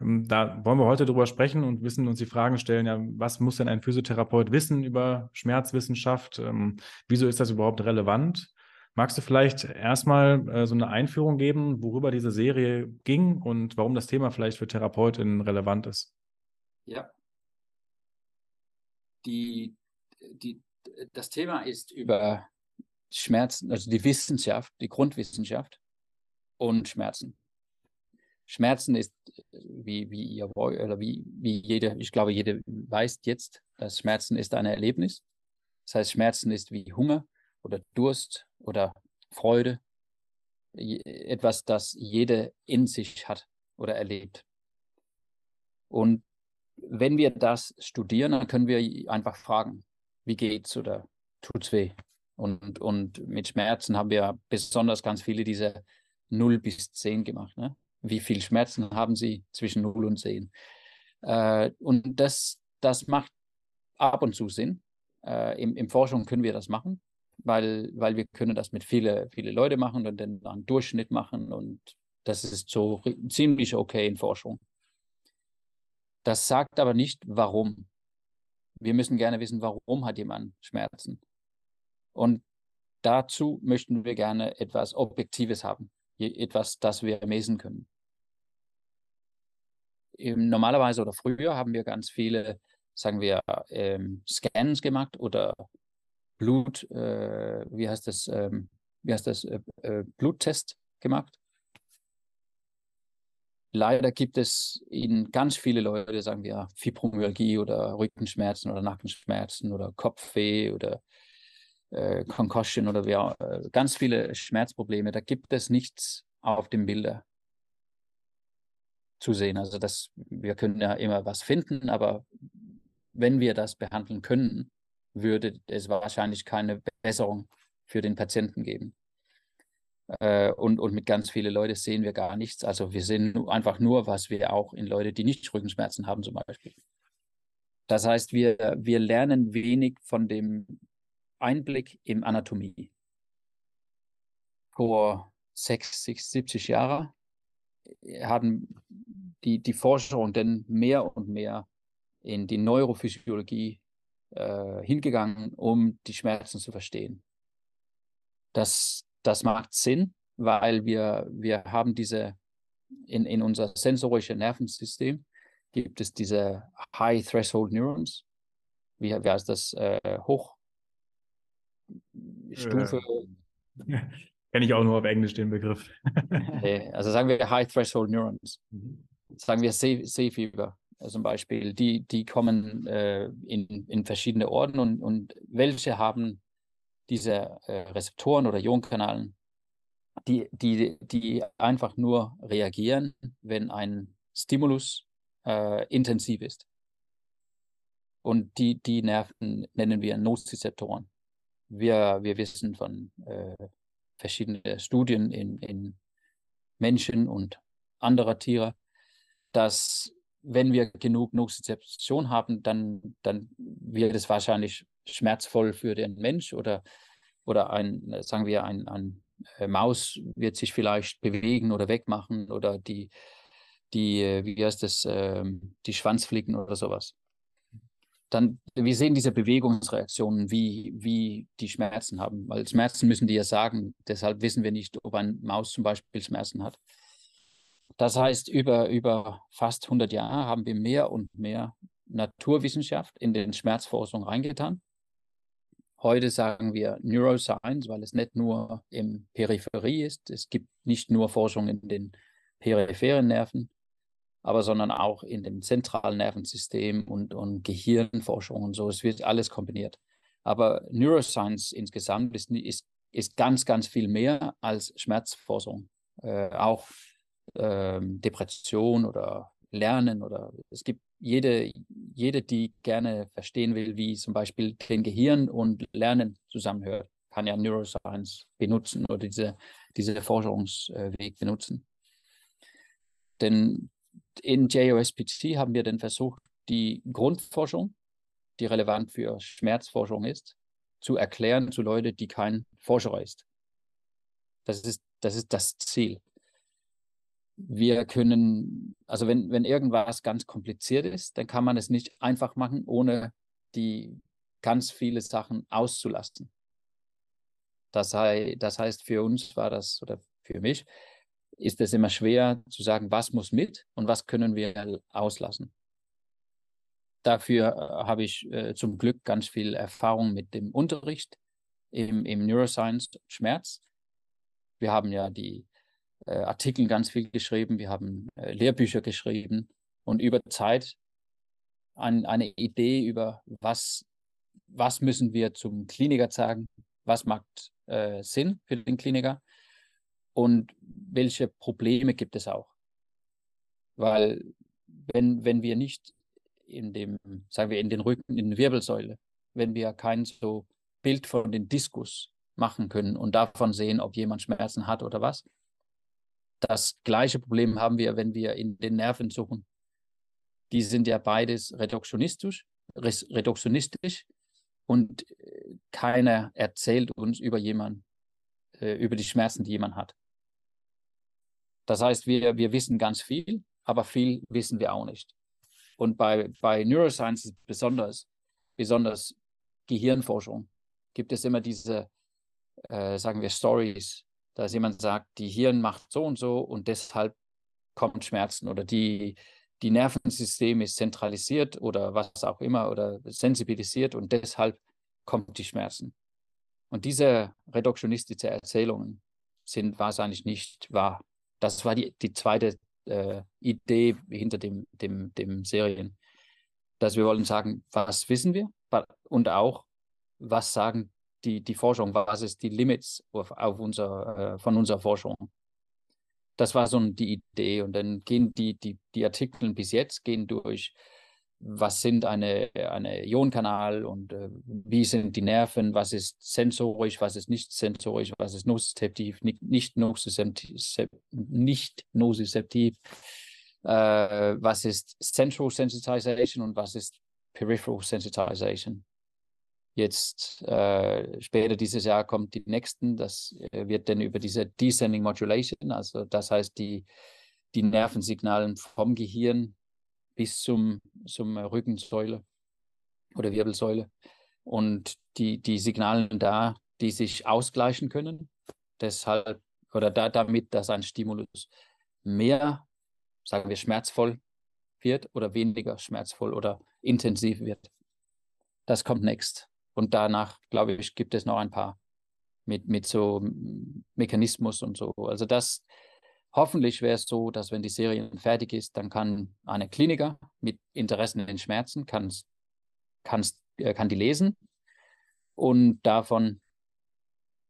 Ähm, da wollen wir heute drüber sprechen und wissen uns die Fragen stellen, ja, was muss denn ein Physiotherapeut wissen über Schmerzwissenschaft? Ähm, wieso ist das überhaupt relevant? Magst du vielleicht erstmal äh, so eine Einführung geben, worüber diese Serie ging und warum das Thema vielleicht für Therapeutinnen relevant ist? Ja. Die, die, das Thema ist über Schmerzen, also die Wissenschaft, die Grundwissenschaft und Schmerzen. Schmerzen ist, wie, wie ihr wollt, oder wie, wie jeder, ich glaube, jeder weiß jetzt, dass Schmerzen ist ein Erlebnis. Das heißt, Schmerzen ist wie Hunger oder Durst oder Freude, etwas, das jeder in sich hat oder erlebt. Und wenn wir das studieren, dann können wir einfach fragen, wie geht's oder tut's weh? Und, und mit Schmerzen haben wir besonders ganz viele diese 0 bis 10 gemacht. Ne? Wie viel Schmerzen haben Sie zwischen 0 und 10? Äh, und das, das macht ab und zu Sinn. Äh, im, Im Forschung können wir das machen, weil, weil wir können das mit viele, viele Leute machen und dann einen Durchschnitt machen und das ist so ziemlich okay in Forschung. Das sagt aber nicht, warum. Wir müssen gerne wissen, warum hat jemand Schmerzen. Und dazu möchten wir gerne etwas Objektives haben, etwas, das wir messen können. Normalerweise oder früher haben wir ganz viele, sagen wir, ähm, Scans gemacht oder Blut, äh, wie heißt das, ähm, wie heißt das, äh, äh, Bluttest gemacht. Leider gibt es in ganz viele Leute, sagen wir, Fibromyalgie oder Rückenschmerzen oder Nackenschmerzen oder Kopfweh oder äh, Concussion oder ja, äh, ganz viele Schmerzprobleme. Da gibt es nichts auf dem Bilder zu sehen. Also das, wir können ja immer was finden, aber wenn wir das behandeln können, würde es wahrscheinlich keine Besserung für den Patienten geben. Äh, und, und mit ganz vielen Leuten sehen wir gar nichts. Also wir sehen einfach nur, was wir auch in Leute, die nicht Rückenschmerzen haben zum Beispiel. Das heißt, wir, wir lernen wenig von dem Einblick in Anatomie. vor 60, 70 Jahren haben die, die Forschung dann mehr und mehr in die Neurophysiologie äh, hingegangen, um die Schmerzen zu verstehen. Das, das macht Sinn, weil wir, wir haben diese, in, in unser sensorisches Nervensystem gibt es diese High Threshold Neurons. Wie, wie heißt das? Äh, Hoch, Stufe. Äh, Kenne ich auch nur auf Englisch den Begriff. also sagen wir High Threshold Neurons. Mhm. Sagen wir Seefieber zum Beispiel. Die, die kommen äh, in, in verschiedene Orten und, und welche haben diese äh, Rezeptoren oder Ionkanalen, die, die, die einfach nur reagieren, wenn ein Stimulus äh, intensiv ist. Und die, die Nerven nennen wir Nozizeptoren. Wir, wir wissen von äh, verschiedenen Studien in, in Menschen und anderer Tiere, dass wenn wir genug Nozizeption haben, dann, dann wird es wahrscheinlich schmerzvoll für den Mensch oder, oder ein, sagen wir, ein, ein äh, Maus wird sich vielleicht bewegen oder wegmachen oder die, die äh, wie heißt das, äh, die Schwanzflicken oder sowas dann, wir sehen diese Bewegungsreaktionen, wie, wie die Schmerzen haben, weil Schmerzen müssen die ja sagen, deshalb wissen wir nicht, ob ein Maus zum Beispiel Schmerzen hat. Das heißt, über, über fast 100 Jahre haben wir mehr und mehr Naturwissenschaft in den Schmerzforschung reingetan. Heute sagen wir Neuroscience, weil es nicht nur im Peripherie ist. Es gibt nicht nur Forschung in den peripheren Nerven, aber sondern auch in dem zentralen Nervensystem und, und Gehirnforschung und so. Es wird alles kombiniert. Aber Neuroscience insgesamt ist, ist, ist ganz, ganz viel mehr als Schmerzforschung. Äh, auch äh, Depression oder Lernen oder es gibt jede, jede, die gerne verstehen will, wie zum Beispiel den Gehirn und Lernen zusammenhört, kann ja Neuroscience benutzen oder diese, diese Forschungsweg benutzen. Denn in JOSPT haben wir dann versucht, die Grundforschung, die relevant für Schmerzforschung ist, zu erklären zu Leuten, die kein Forscher ist. Das ist das, ist das Ziel. Wir können, also wenn, wenn irgendwas ganz kompliziert ist, dann kann man es nicht einfach machen, ohne die ganz viele Sachen auszulasten. Das, sei, das heißt, für uns war das, oder für mich, ist es immer schwer zu sagen, was muss mit und was können wir auslassen. Dafür äh, habe ich äh, zum Glück ganz viel Erfahrung mit dem Unterricht im, im Neuroscience Schmerz. Wir haben ja die äh, Artikel ganz viel geschrieben, wir haben äh, Lehrbücher geschrieben und über Zeit ein, eine Idee über, was, was müssen wir zum Kliniker sagen, was macht äh, Sinn für den Kliniker und welche Probleme gibt es auch. Weil wenn, wenn wir nicht in dem, sagen wir, in den Rücken, in der Wirbelsäule, wenn wir kein so Bild von den Diskus machen können und davon sehen, ob jemand Schmerzen hat oder was. Das gleiche Problem haben wir, wenn wir in den Nerven suchen. Die sind ja beides reduktionistisch, reduktionistisch und äh, keiner erzählt uns über jemanden, äh, über die Schmerzen, die jemand hat. Das heißt, wir, wir wissen ganz viel, aber viel wissen wir auch nicht. Und bei, bei Neuroscience besonders, besonders Gehirnforschung, gibt es immer diese, äh, sagen wir, Stories, dass jemand sagt, die Hirn macht so und so und deshalb kommt Schmerzen oder die, die Nervensystem ist zentralisiert oder was auch immer oder sensibilisiert und deshalb kommt die Schmerzen. Und diese reduktionistischen Erzählungen sind wahrscheinlich nicht wahr. Das war die, die zweite äh, Idee hinter dem, dem, dem Serien, dass wir wollen sagen, was wissen wir? Und auch, was sagen die, die Forschung, was ist die Limits auf, auf unser, äh, von unserer Forschung. Das war so die Idee. Und dann gehen die, die, die Artikel bis jetzt gehen durch was sind eine, eine Ionkanal und äh, wie sind die Nerven, was ist sensorisch, was ist nicht sensorisch, was ist nozizeptiv, nicht, nicht nozizeptiv äh, was ist Central Sensitization und was ist Peripheral Sensitization. Jetzt äh, später dieses Jahr kommt die nächsten, das äh, wird dann über diese Descending Modulation, also das heißt die, die Nervensignalen vom Gehirn bis zum, zum Rückensäule oder Wirbelsäule und die, die Signalen da, die sich ausgleichen können, deshalb oder da, damit, dass ein Stimulus mehr, sagen wir, schmerzvoll wird oder weniger schmerzvoll oder intensiv wird. Das kommt next. Und danach, glaube ich, gibt es noch ein paar mit, mit so Mechanismus und so. Also das, hoffentlich wäre es so, dass wenn die Serie fertig ist, dann kann eine Kliniker mit Interessen in Schmerzen, kann, äh, kann die lesen und davon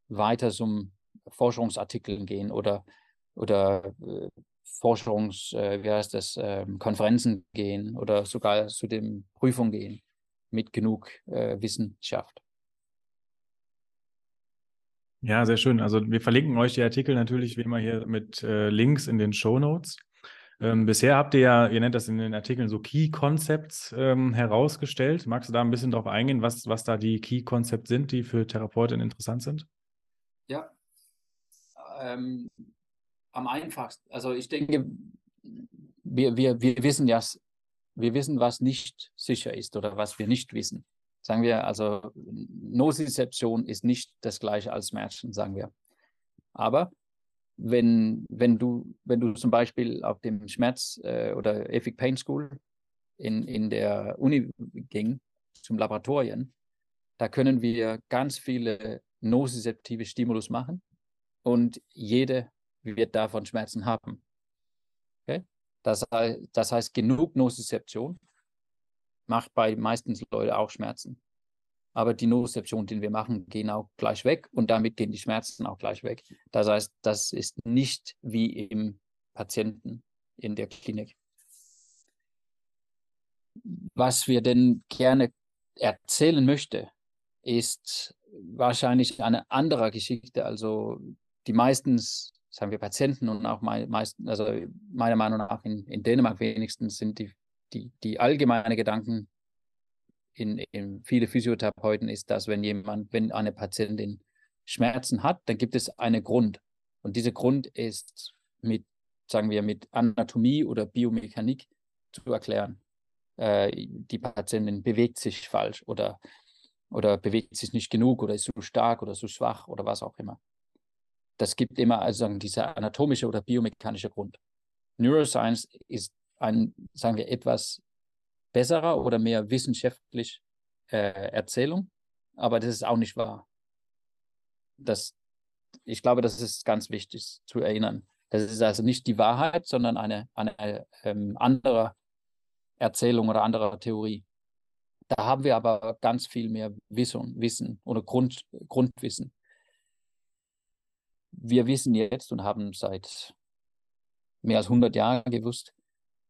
weiter zum Forschungsartikeln gehen oder, oder äh, Forschungs, äh, wie heißt das, äh, Konferenzen gehen oder sogar zu den Prüfungen gehen mit genug äh, Wissenschaft. Ja, sehr schön. Also wir verlinken euch die Artikel natürlich wie immer hier mit äh, Links in den Show Notes. Ähm, bisher habt ihr ja, ihr nennt das in den Artikeln so Key Concepts ähm, herausgestellt. Magst du da ein bisschen drauf eingehen, was, was da die Key Concepts sind, die für Therapeuten interessant sind? Ja, ähm, am einfachsten. Also ich denke, wir, wir, wir wissen ja wir wissen, was nicht sicher ist oder was wir nicht wissen. Sagen wir also, Nosizeption ist nicht das gleiche als Schmerzen, sagen wir. Aber wenn, wenn, du, wenn du zum Beispiel auf dem Schmerz- äh, oder Ethic Pain School in, in der Uni ging, zum Laboratorien, da können wir ganz viele nozizeptive Stimulus machen und jede wird davon Schmerzen haben. Das, das heißt, genug Nozizeption macht bei meistens Leuten auch Schmerzen. Aber die Nozizeption, die wir machen, gehen auch gleich weg und damit gehen die Schmerzen auch gleich weg. Das heißt, das ist nicht wie im Patienten in der Klinik. Was wir denn gerne erzählen möchte, ist wahrscheinlich eine andere Geschichte. Also die meistens sagen wir Patienten und auch meisten, also meiner Meinung nach in, in Dänemark wenigstens sind die, die, die allgemeine Gedanken in, in viele Physiotherapeuten ist, dass wenn jemand, wenn eine Patientin Schmerzen hat, dann gibt es einen Grund. Und dieser Grund ist mit, sagen wir, mit Anatomie oder Biomechanik zu erklären. Äh, die Patientin bewegt sich falsch oder, oder bewegt sich nicht genug oder ist zu stark oder zu schwach oder was auch immer das gibt immer also dieser anatomische oder biomechanische Grund. Neuroscience ist ein, sagen wir, etwas besserer oder mehr wissenschaftlich äh, Erzählung, aber das ist auch nicht wahr. Das, ich glaube, das ist ganz wichtig zu erinnern. Das ist also nicht die Wahrheit, sondern eine, eine ähm, andere Erzählung oder andere Theorie. Da haben wir aber ganz viel mehr Wissen, Wissen oder Grund, Grundwissen wir wissen jetzt und haben seit mehr als 100 Jahren gewusst,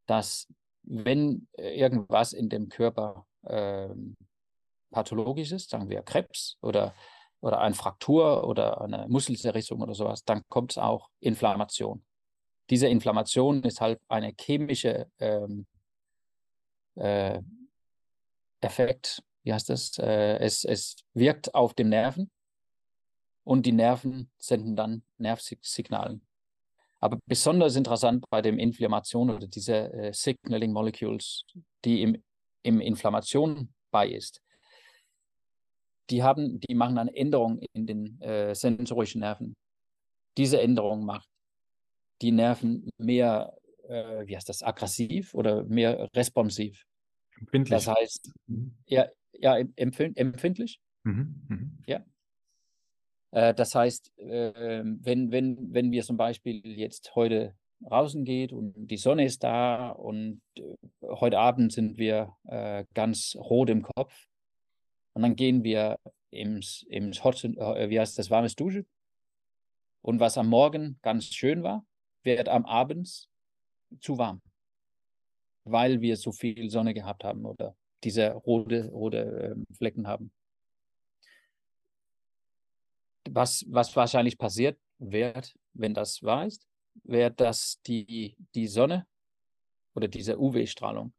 dass wenn irgendwas in dem Körper äh, pathologisch ist, sagen wir Krebs oder, oder eine Fraktur oder eine Muskelzerrissung oder sowas, dann kommt es auch Inflammation. Diese Inflammation ist halt eine chemische ähm, äh, Effekt, wie heißt das? Äh, es, es wirkt auf den Nerven und die Nerven senden dann Nervsignalen. Aber besonders interessant bei der Inflammation oder diese äh, Signaling Molecules, die im, im Inflammation bei ist, die, haben, die machen eine Änderung in den äh, sensorischen Nerven. Diese Änderung macht die Nerven mehr, äh, wie heißt das, aggressiv oder mehr responsiv. Empfindlich. Das heißt, mhm. ja, ja empfindlich. Mhm. Mhm. Ja, das heißt, ähm, wenn, wenn, wenn wir zum Beispiel jetzt heute draußen geht und die Sonne ist da und äh, heute Abend sind wir äh, ganz rot im Kopf und dann gehen wir ins, ins Hot, wie heißt das, warmes Dusche und was am Morgen ganz schön war, wird am Abend zu warm, weil wir so viel Sonne gehabt haben oder diese rote, rote ähm, Flecken haben was, was wahrscheinlich passiert wird, wenn das wahr ist, wäre, dass die, die Sonne oder diese UV-Strahlung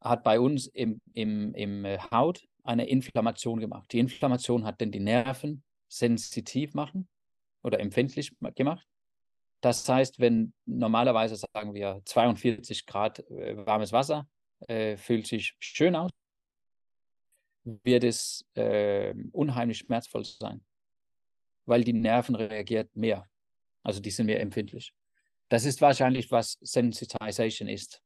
hat bei uns im, im, im Haut eine Inflammation gemacht. Die Inflammation hat dann die Nerven sensitiv machen oder empfindlich gemacht. Das heißt, wenn normalerweise sagen wir 42 Grad äh, warmes Wasser äh, fühlt sich schön aus, wird es äh, unheimlich schmerzvoll sein, weil die Nerven reagiert mehr. Also die sind mehr empfindlich. Das ist wahrscheinlich, was Sensitization ist.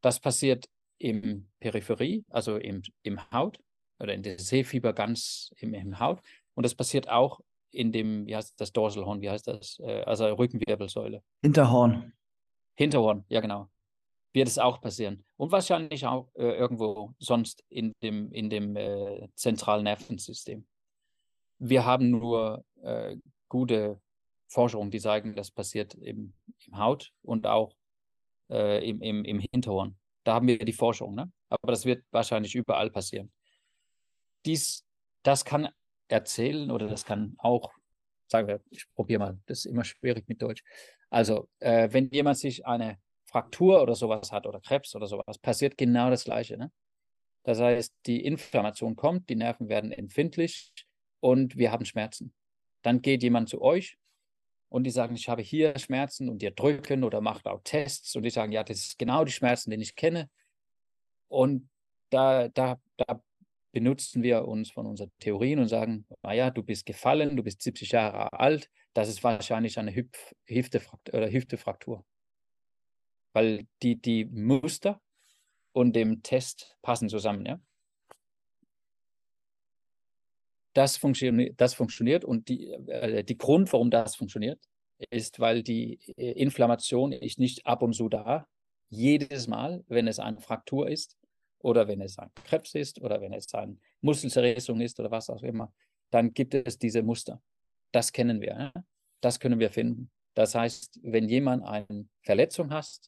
Das passiert im Peripherie, also im, im Haut oder in der Sehfieber ganz im, im Haut. Und das passiert auch in dem, wie heißt das, Dorsalhorn, wie heißt das? Äh, also Rückenwirbelsäule. Hinterhorn. Hinterhorn, ja genau. Wird es auch passieren. Und wahrscheinlich auch äh, irgendwo sonst in dem, in dem äh, zentralen Nervensystem. Wir haben nur äh, gute Forschungen, die sagen, das passiert im, im Haut und auch äh, im, im, im Hinterhorn. Da haben wir die Forschung, ne? aber das wird wahrscheinlich überall passieren. Dies, das kann erzählen oder das kann auch, sagen wir, ich probiere mal, das ist immer schwierig mit Deutsch. Also, äh, wenn jemand sich eine Fraktur oder sowas hat oder Krebs oder sowas, passiert genau das Gleiche. Ne? Das heißt, die Inflammation kommt, die Nerven werden empfindlich und wir haben Schmerzen. Dann geht jemand zu euch und die sagen, ich habe hier Schmerzen und die drücken oder macht auch Tests und die sagen, ja, das ist genau die Schmerzen, die ich kenne. Und da, da, da benutzen wir uns von unseren Theorien und sagen, naja, du bist gefallen, du bist 70 Jahre alt, das ist wahrscheinlich eine Hüftefraktur. Oder Hüftefraktur. Weil die, die Muster und dem Test passen zusammen. Ja? Das, funktio das funktioniert und die, äh, die Grund, warum das funktioniert, ist, weil die äh, Inflammation ist nicht ab und zu da, jedes Mal, wenn es eine Fraktur ist, oder wenn es ein Krebs ist oder wenn es eine Muskelzerrissung ist oder was auch immer, dann gibt es diese Muster. Das kennen wir. Das können wir finden. Das heißt, wenn jemand eine Verletzung hat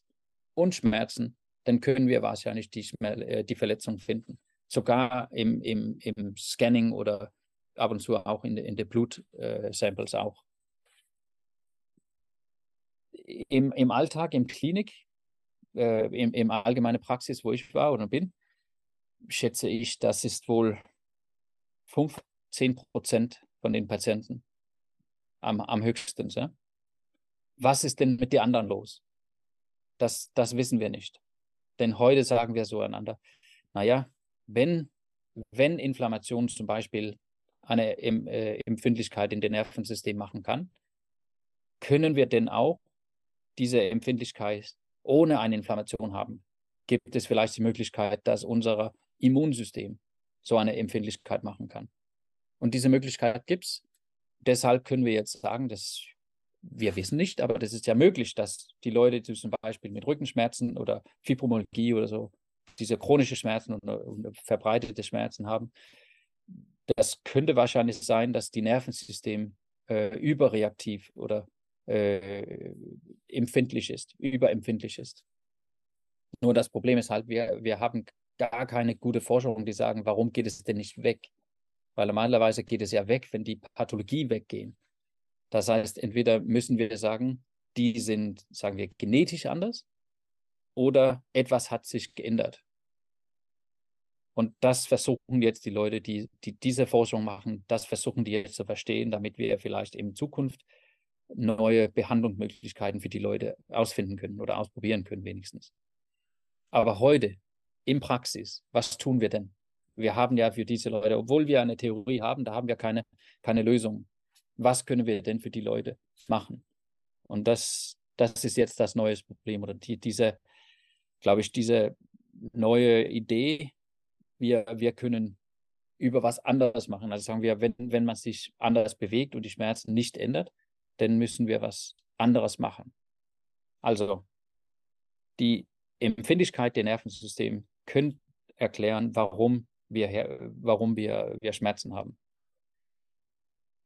und Schmerzen, dann können wir wahrscheinlich die, äh, die Verletzung finden. Sogar im, im, im Scanning oder ab und zu auch in den in de Blutsamples äh, auch. Im, Im Alltag, im Klinik, äh, im, im allgemeinen Praxis, wo ich war oder bin, schätze ich, das ist wohl 5, 10 Prozent von den Patienten am, am höchsten. Ja? Was ist denn mit den anderen los? Das, das wissen wir nicht. Denn heute sagen wir so einander, naja, wenn, wenn Inflammation zum Beispiel eine äh, Empfindlichkeit in dem Nervensystem machen kann, können wir denn auch diese Empfindlichkeit ohne eine Inflammation haben? Gibt es vielleicht die Möglichkeit, dass unser Immunsystem so eine Empfindlichkeit machen kann. Und diese Möglichkeit gibt es. Deshalb können wir jetzt sagen, dass wir wissen nicht, aber das ist ja möglich, dass die Leute, die zum Beispiel mit Rückenschmerzen oder Fibromyalgie oder so, diese chronische Schmerzen und, und verbreitete Schmerzen haben, das könnte wahrscheinlich sein, dass die Nervensystem äh, überreaktiv oder äh, empfindlich ist, überempfindlich ist. Nur das Problem ist halt, wir, wir haben gar keine gute Forschung, die sagen, warum geht es denn nicht weg? Weil normalerweise geht es ja weg, wenn die Pathologie weggehen. Das heißt, entweder müssen wir sagen, die sind, sagen wir, genetisch anders oder etwas hat sich geändert. Und das versuchen jetzt die Leute, die, die diese Forschung machen, das versuchen die jetzt zu verstehen, damit wir vielleicht in Zukunft neue Behandlungsmöglichkeiten für die Leute ausfinden können oder ausprobieren können wenigstens. Aber heute in Praxis, was tun wir denn? Wir haben ja für diese Leute, obwohl wir eine Theorie haben, da haben wir keine, keine Lösung. Was können wir denn für die Leute machen? Und das, das ist jetzt das neue Problem oder die, diese, glaube ich, diese neue Idee, wir, wir können über was anderes machen. Also sagen wir, wenn, wenn man sich anders bewegt und die Schmerzen nicht ändert, dann müssen wir was anderes machen. Also die Empfindlichkeit der Nervensystem können erklären, warum wir, warum wir, wir Schmerzen haben.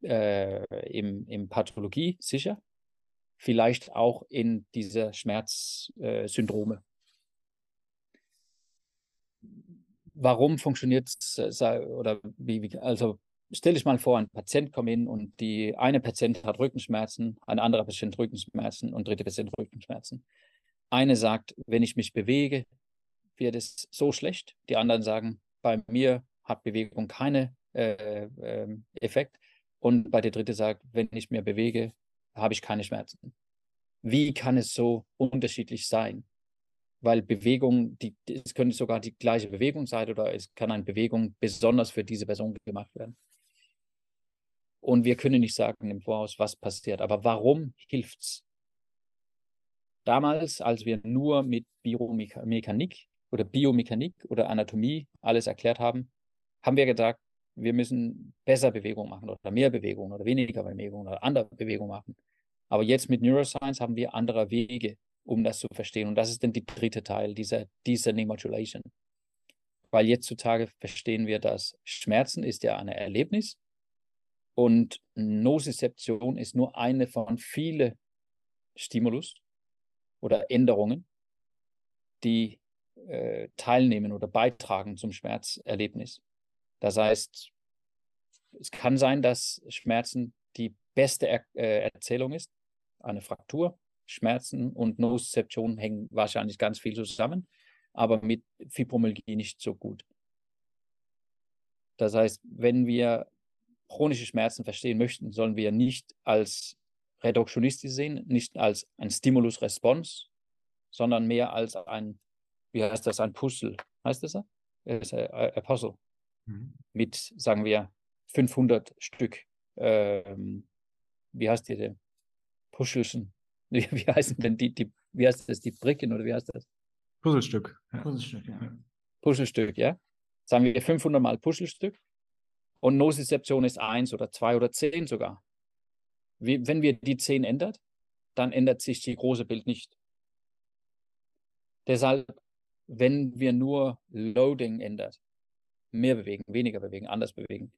Äh, im, im Pathologie sicher, vielleicht auch in diese Schmerzsyndrome. Äh, warum funktioniert es oder wie, wie, also stell dich mal vor, ein Patient kommt hin und die eine Patient hat Rückenschmerzen, ein anderer Patient Rückenschmerzen und dritte Patient Rückenschmerzen. Eine sagt, wenn ich mich bewege, wird es so schlecht. Die anderen sagen, bei mir hat Bewegung keinen äh, äh, Effekt. Und bei der dritte sagt, wenn ich mir bewege, habe ich keine Schmerzen. Wie kann es so unterschiedlich sein? Weil Bewegung, die, es könnte sogar die gleiche Bewegung sein oder es kann eine Bewegung besonders für diese Person gemacht werden. Und wir können nicht sagen im Voraus, was passiert. Aber warum hilft es? Damals, als wir nur mit Biomechanik oder Biomechanik oder Anatomie alles erklärt haben, haben wir gesagt, wir müssen besser Bewegung machen oder mehr Bewegung oder weniger Bewegung oder andere Bewegung machen. Aber jetzt mit Neuroscience haben wir andere Wege, um das zu verstehen. Und das ist dann der dritte Teil dieser Descending Modulation. Weil jetzt zutage verstehen wir, dass Schmerzen ist ja ein Erlebnis und Nozizeption ist nur eine von vielen Stimulus oder Änderungen, die äh, teilnehmen oder beitragen zum Schmerzerlebnis. Das heißt, es kann sein, dass Schmerzen die beste er äh, Erzählung ist. Eine Fraktur, Schmerzen und Nozizeption hängen wahrscheinlich ganz viel zusammen, aber mit Fibromyalgie nicht so gut. Das heißt, wenn wir chronische Schmerzen verstehen möchten, sollen wir nicht als reduktionistisch sehen, nicht als ein Stimulus-Response, sondern mehr als ein, wie heißt das, ein Puzzle. Heißt das? Ist ein, Puzzle. Mhm. Mit, sagen wir, 500 Stück. Ähm, wie heißt die? Puschelchen. Wie, wie heißen denn die, die, wie heißt das, die Bricken oder wie heißt das? Puzzlestück. Ja. Puzzlestück, ja. Puzzlestück, ja. Sagen wir 500 mal Puzzlestück. Und Nozizeption ist eins oder zwei oder zehn sogar. Wie, wenn wir die zehn ändert, dann ändert sich die große Bild nicht. Deshalb, wenn wir nur Loading ändert, mehr bewegen, weniger bewegen, anders bewegen,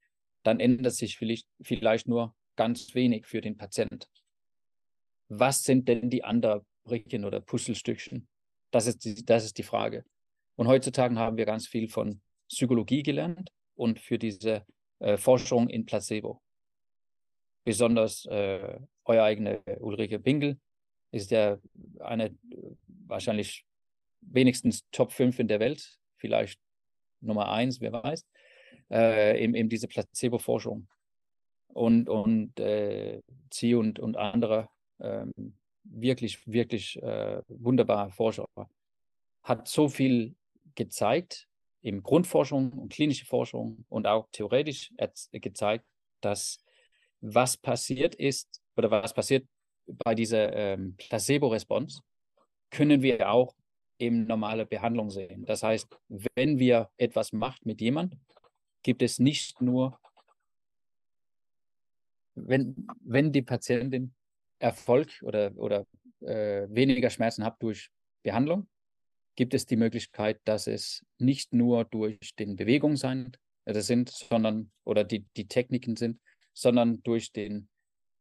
dann ändert sich vielleicht, vielleicht nur ganz wenig für den Patient. Was sind denn die anderen Bricken oder Puzzlestückchen? Das ist, die, das ist die Frage. Und heutzutage haben wir ganz viel von Psychologie gelernt und für diese äh, Forschung in Placebo. Besonders äh, euer eigene Ulrike Pinkel ist ja eine wahrscheinlich wenigstens Top 5 in der Welt, vielleicht Nummer 1, wer weiß, äh, eben, eben diese Placebo-Forschung. Und, und äh, Sie und, und andere ähm, wirklich, wirklich äh, wunderbare Forscher hat so viel gezeigt in Grundforschung und klinische Forschung und auch theoretisch gezeigt, dass was passiert ist oder was passiert bei dieser ähm, Placebo-Response, können wir auch in normale Behandlung sehen. Das heißt, wenn wir etwas macht mit jemandem, gibt es nicht nur, wenn, wenn die Patientin Erfolg oder, oder äh, weniger Schmerzen hat durch Behandlung, gibt es die Möglichkeit, dass es nicht nur durch den Bewegung sein, äh, sind, sondern oder die, die Techniken sind, sondern durch den,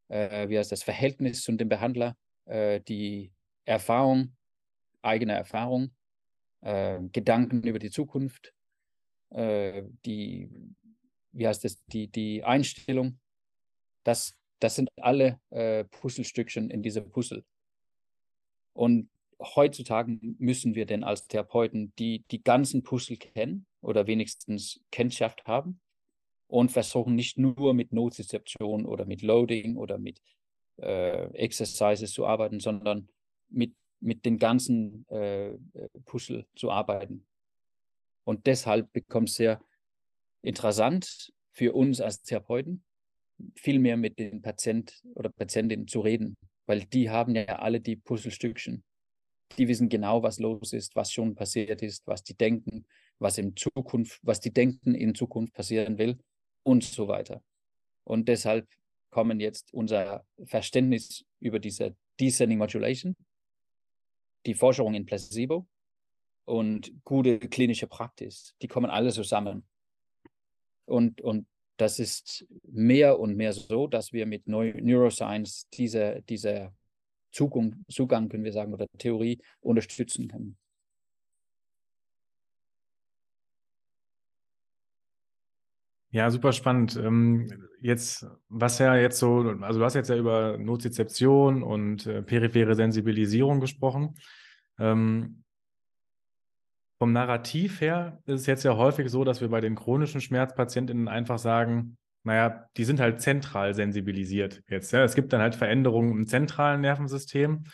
äh, wie heißt das, Verhältnis zu dem Behandler, äh, die Erfahrung, eigene Erfahrung, äh, Gedanken über die Zukunft, äh, die, wie heißt das, die, die Einstellung. Das, das sind alle äh, Puzzlestückchen in diesem Puzzle. Und heutzutage müssen wir denn als Therapeuten die, die ganzen Puzzle kennen oder wenigstens Kennschaft haben und versuchen nicht nur mit Nozizeption oder mit Loading oder mit äh, Exercises zu arbeiten, sondern mit mit den ganzen äh, Puzzle zu arbeiten. Und deshalb bekommt es sehr interessant für uns als Therapeuten, viel mehr mit den Patient oder Patientinnen zu reden, weil die haben ja alle die Puzzlestückchen. Die wissen genau, was los ist, was schon passiert ist, was die denken, was in Zukunft, was die denken in Zukunft passieren will und so weiter. Und deshalb kommen jetzt unser Verständnis über diese Descending Modulation die Forschung in Placebo und gute klinische Praxis, die kommen alle zusammen. Und, und das ist mehr und mehr so, dass wir mit Neuroscience diese, diese Zugang, Zugang, können wir sagen, oder Theorie unterstützen können. Ja, super spannend. Ähm, jetzt, was ja jetzt so, also du hast jetzt ja über Nozizeption und äh, periphere Sensibilisierung gesprochen. Ähm, vom Narrativ her ist es jetzt ja häufig so, dass wir bei den chronischen Schmerzpatientinnen einfach sagen, naja, die sind halt zentral sensibilisiert jetzt. Ja. Es gibt dann halt Veränderungen im zentralen Nervensystem.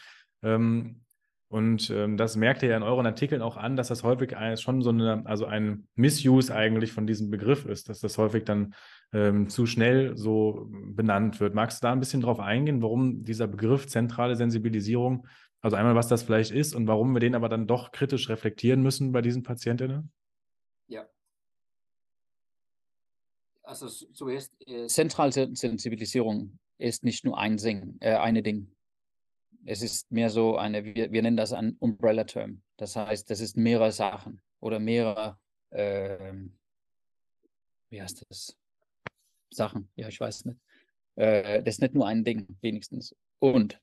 Ähm, und ähm, das merkt ihr ja in euren Artikeln auch an, dass das häufig ein, schon so eine, also ein Missuse eigentlich von diesem Begriff ist, dass das häufig dann ähm, zu schnell so benannt wird. Magst du da ein bisschen drauf eingehen, warum dieser Begriff zentrale Sensibilisierung, also einmal, was das vielleicht ist und warum wir den aber dann doch kritisch reflektieren müssen bei diesen Patientinnen? Ja. Also zuerst, äh, zentrale Sensibilisierung ist nicht nur ein Ding, äh, eine Ding es ist mehr so eine, wir, wir nennen das ein Umbrella-Term. Das heißt, das ist mehrere Sachen oder mehrere, äh, wie heißt das? Sachen, ja, ich weiß nicht. Äh, das ist nicht nur ein Ding, wenigstens. Und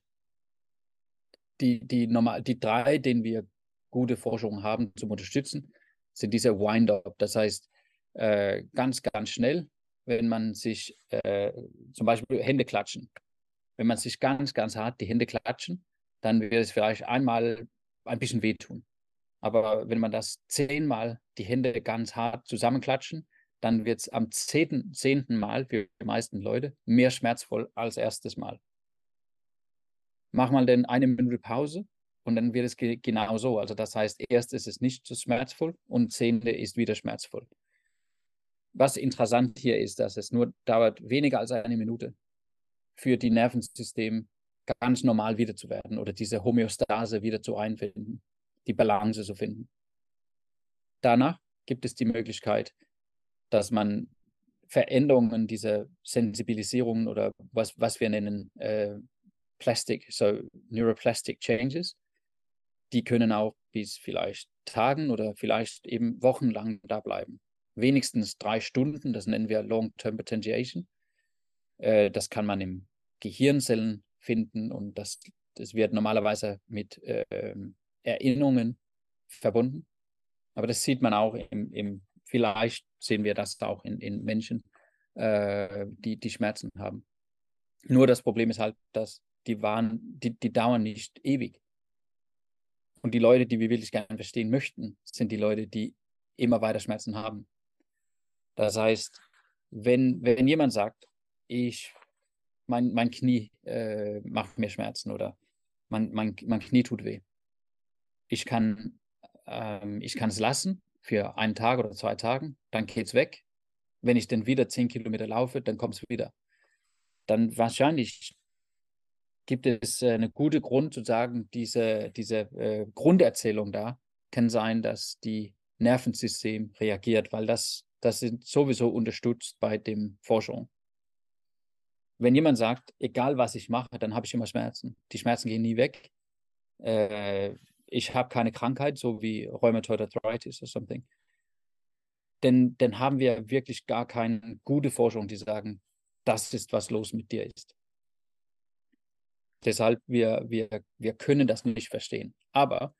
die, die, normal, die drei, denen wir gute Forschung haben zum Unterstützen, sind diese Wind-Up. Das heißt, äh, ganz, ganz schnell, wenn man sich äh, zum Beispiel Hände klatschen wenn man sich ganz, ganz hart die Hände klatschen, dann wird es vielleicht einmal ein bisschen wehtun. Aber wenn man das zehnmal die Hände ganz hart zusammenklatschen, dann wird es am zehnten, zehnten Mal für die meisten Leute mehr schmerzvoll als erstes Mal. Mach mal dann eine Minute Pause und dann wird es ge genau so. Also das heißt, erst ist es nicht so schmerzvoll und zehnte ist wieder schmerzvoll. Was interessant hier ist, dass es nur dauert weniger als eine Minute für die Nervensystem ganz normal wieder zu werden oder diese Homöostase wieder zu einfinden, die Balance zu finden. Danach gibt es die Möglichkeit, dass man Veränderungen dieser Sensibilisierungen oder was, was wir nennen äh, Plastic, so Neuroplastic Changes, die können auch bis vielleicht Tagen oder vielleicht eben wochenlang da bleiben. Wenigstens drei Stunden, das nennen wir Long-Term Potentiation. Äh, das kann man im Gehirnzellen finden und das, das wird normalerweise mit äh, Erinnerungen verbunden. Aber das sieht man auch im, im vielleicht sehen wir das auch in, in Menschen, äh, die, die Schmerzen haben. Nur das Problem ist halt, dass die waren, die, die dauern nicht ewig. Und die Leute, die wir wirklich gerne verstehen möchten, sind die Leute, die immer weiter Schmerzen haben. Das heißt, wenn, wenn jemand sagt, ich mein, mein Knie äh, macht mir Schmerzen oder mein, mein, mein Knie tut weh. Ich kann ähm, ich kann es lassen für einen Tag oder zwei Tagen, dann geht es weg. Wenn ich dann wieder zehn Kilometer laufe, dann kommt es wieder. Dann wahrscheinlich gibt es äh, eine gute Grund zu sagen, diese, diese äh, Grunderzählung da kann sein, dass die Nervensystem reagiert, weil das, das sind sowieso unterstützt bei dem Forschung wenn jemand sagt, egal was ich mache, dann habe ich immer Schmerzen. Die Schmerzen gehen nie weg. Äh, ich habe keine Krankheit, so wie Rheumatoid Arthritis oder something. Denn dann haben wir wirklich gar keine gute Forschung, die sagen, das ist, was los mit dir ist. Deshalb, wir, wir, wir können das nicht verstehen. Aber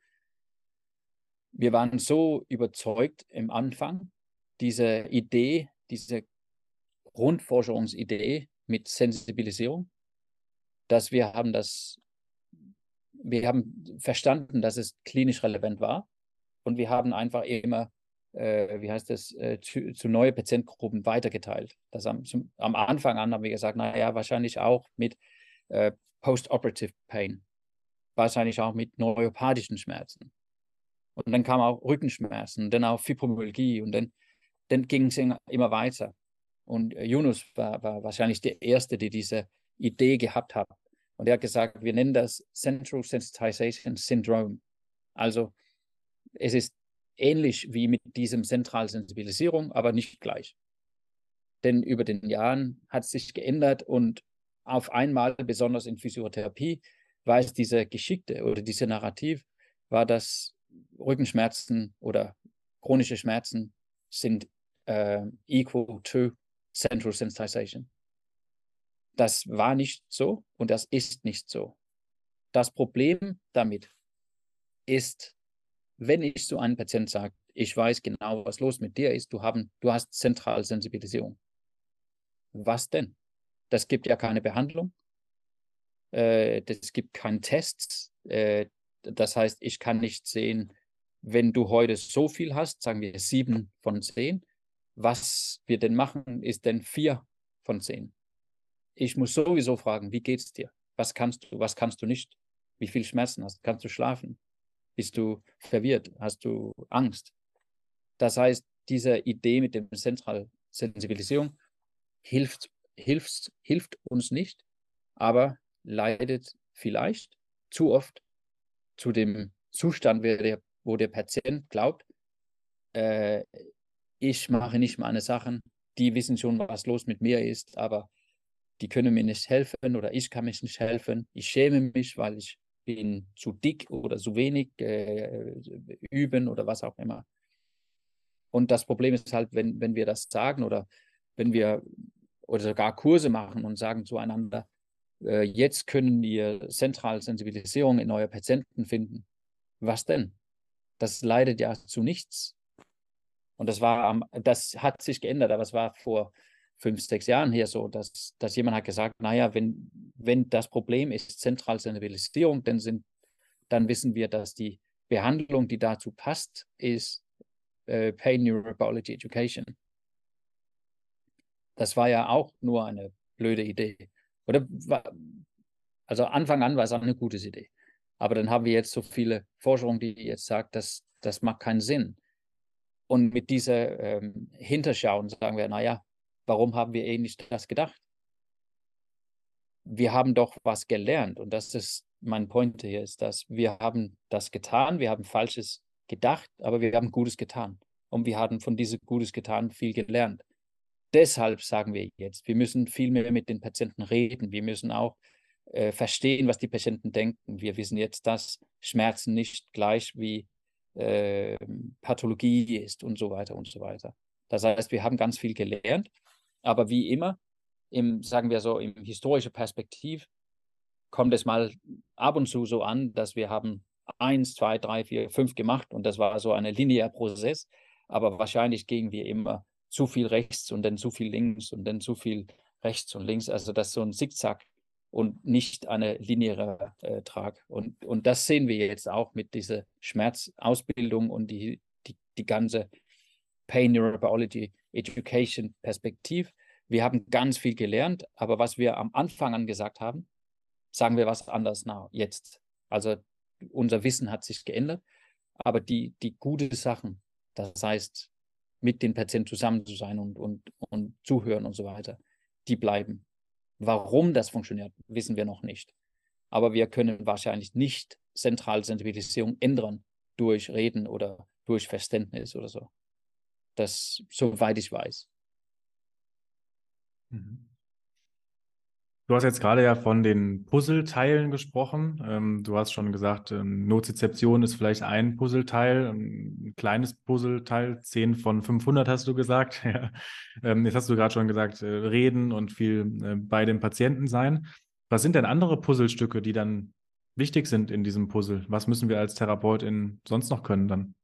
wir waren so überzeugt im Anfang, diese Idee, diese Grundforschungsidee, mit Sensibilisierung, dass wir haben das, wir haben verstanden, dass es klinisch relevant war und wir haben einfach immer, äh, wie heißt das, äh, zu, zu neue Patientengruppen weitergeteilt. Das am, zum, am Anfang an haben wir gesagt, naja, wahrscheinlich auch mit äh, Post-Operative Pain, wahrscheinlich auch mit neuropathischen Schmerzen. Und dann kamen auch Rückenschmerzen, dann auch Fibromyalgie und dann, dann ging es immer weiter. Und äh, Yunus war, war wahrscheinlich der Erste, der diese Idee gehabt hat. Und er hat gesagt, wir nennen das Central Sensitization Syndrome. Also es ist ähnlich wie mit diesem Zentralsensibilisierung, aber nicht gleich. Denn über den Jahren hat es sich geändert und auf einmal, besonders in Physiotherapie, war es diese Geschickte oder diese Narrativ, war, dass Rückenschmerzen oder chronische Schmerzen sind äh, equal to Central Sensitization. Das war nicht so und das ist nicht so. Das Problem damit ist, wenn ich zu einem Patienten sage, ich weiß genau, was los mit dir ist, du, haben, du hast Zentralsensibilisierung. Was denn? Das gibt ja keine Behandlung. Äh, das gibt keinen Test. Äh, das heißt, ich kann nicht sehen, wenn du heute so viel hast, sagen wir sieben von zehn, was wir denn machen, ist denn vier von zehn. Ich muss sowieso fragen, wie geht's dir? Was kannst du, was kannst du nicht? Wie viel Schmerzen hast? Kannst du schlafen? Bist du verwirrt? Hast du Angst? Das heißt, diese Idee mit der Zentralsensibilisierung hilft, hilft, hilft uns nicht, aber leidet vielleicht zu oft zu dem Zustand, wo der Patient glaubt, äh, ich mache nicht meine Sachen, die wissen schon, was los mit mir ist, aber die können mir nicht helfen oder ich kann mich nicht helfen. Ich schäme mich, weil ich bin zu dick oder zu wenig äh, üben oder was auch immer. Und das Problem ist halt, wenn, wenn wir das sagen oder wenn wir oder sogar Kurse machen und sagen zueinander, äh, jetzt können wir zentral Sensibilisierung in neue Patienten finden. Was denn? Das leidet ja zu nichts. Und das war, das hat sich geändert, aber es war vor fünf, sechs Jahren hier so, dass, dass jemand hat gesagt, naja, wenn, wenn das Problem ist zentral Sensibilisierung, dann, sind, dann wissen wir, dass die Behandlung, die dazu passt, ist äh, Pain Neurobiology Education. Das war ja auch nur eine blöde Idee. Oder war, also Anfang an war es auch eine gute Idee. Aber dann haben wir jetzt so viele Forschung, die jetzt sagt, dass das macht keinen Sinn. Und mit dieser ähm, Hinterschauen sagen wir, naja, warum haben wir eh nicht das gedacht? Wir haben doch was gelernt und das ist mein Point hier, ist, dass wir haben das getan, wir haben Falsches gedacht, aber wir haben Gutes getan. Und wir haben von diesem Gutes getan viel gelernt. Deshalb sagen wir jetzt, wir müssen viel mehr mit den Patienten reden. Wir müssen auch äh, verstehen, was die Patienten denken. Wir wissen jetzt, dass Schmerzen nicht gleich wie äh, Pathologie ist und so weiter und so weiter. Das heißt, wir haben ganz viel gelernt, aber wie immer, im, sagen wir so, im historischen Perspektiv kommt es mal ab und zu so an, dass wir haben eins, zwei, drei, vier, fünf gemacht und das war so ein linearer Prozess, aber wahrscheinlich gingen wir immer zu viel rechts und dann zu viel links und dann zu viel rechts und links. Also das ist so ein Zickzack und nicht eine lineare äh, Trag. Und, und das sehen wir jetzt auch mit dieser Schmerzausbildung und die, die, die ganze Pain Neurobiology Education Perspektiv. Wir haben ganz viel gelernt, aber was wir am Anfang an gesagt haben, sagen wir was anders now, jetzt. Also unser Wissen hat sich geändert, aber die, die guten Sachen, das heißt, mit den Patienten zusammen zu sein und, und, und zuhören und so weiter, die bleiben. Warum das funktioniert, wissen wir noch nicht. Aber wir können wahrscheinlich nicht Zentralsensibilisierung ändern durch Reden oder durch Verständnis oder so. Das, soweit ich weiß. Mhm. Du hast jetzt gerade ja von den Puzzleteilen gesprochen. Ähm, du hast schon gesagt, ähm, Nozizeption ist vielleicht ein Puzzleteil, ähm, ein kleines Puzzleteil, 10 von 500 hast du gesagt. ähm, jetzt hast du gerade schon gesagt, äh, reden und viel äh, bei dem Patienten sein. Was sind denn andere Puzzlestücke, die dann wichtig sind in diesem Puzzle? Was müssen wir als Therapeutin sonst noch können dann?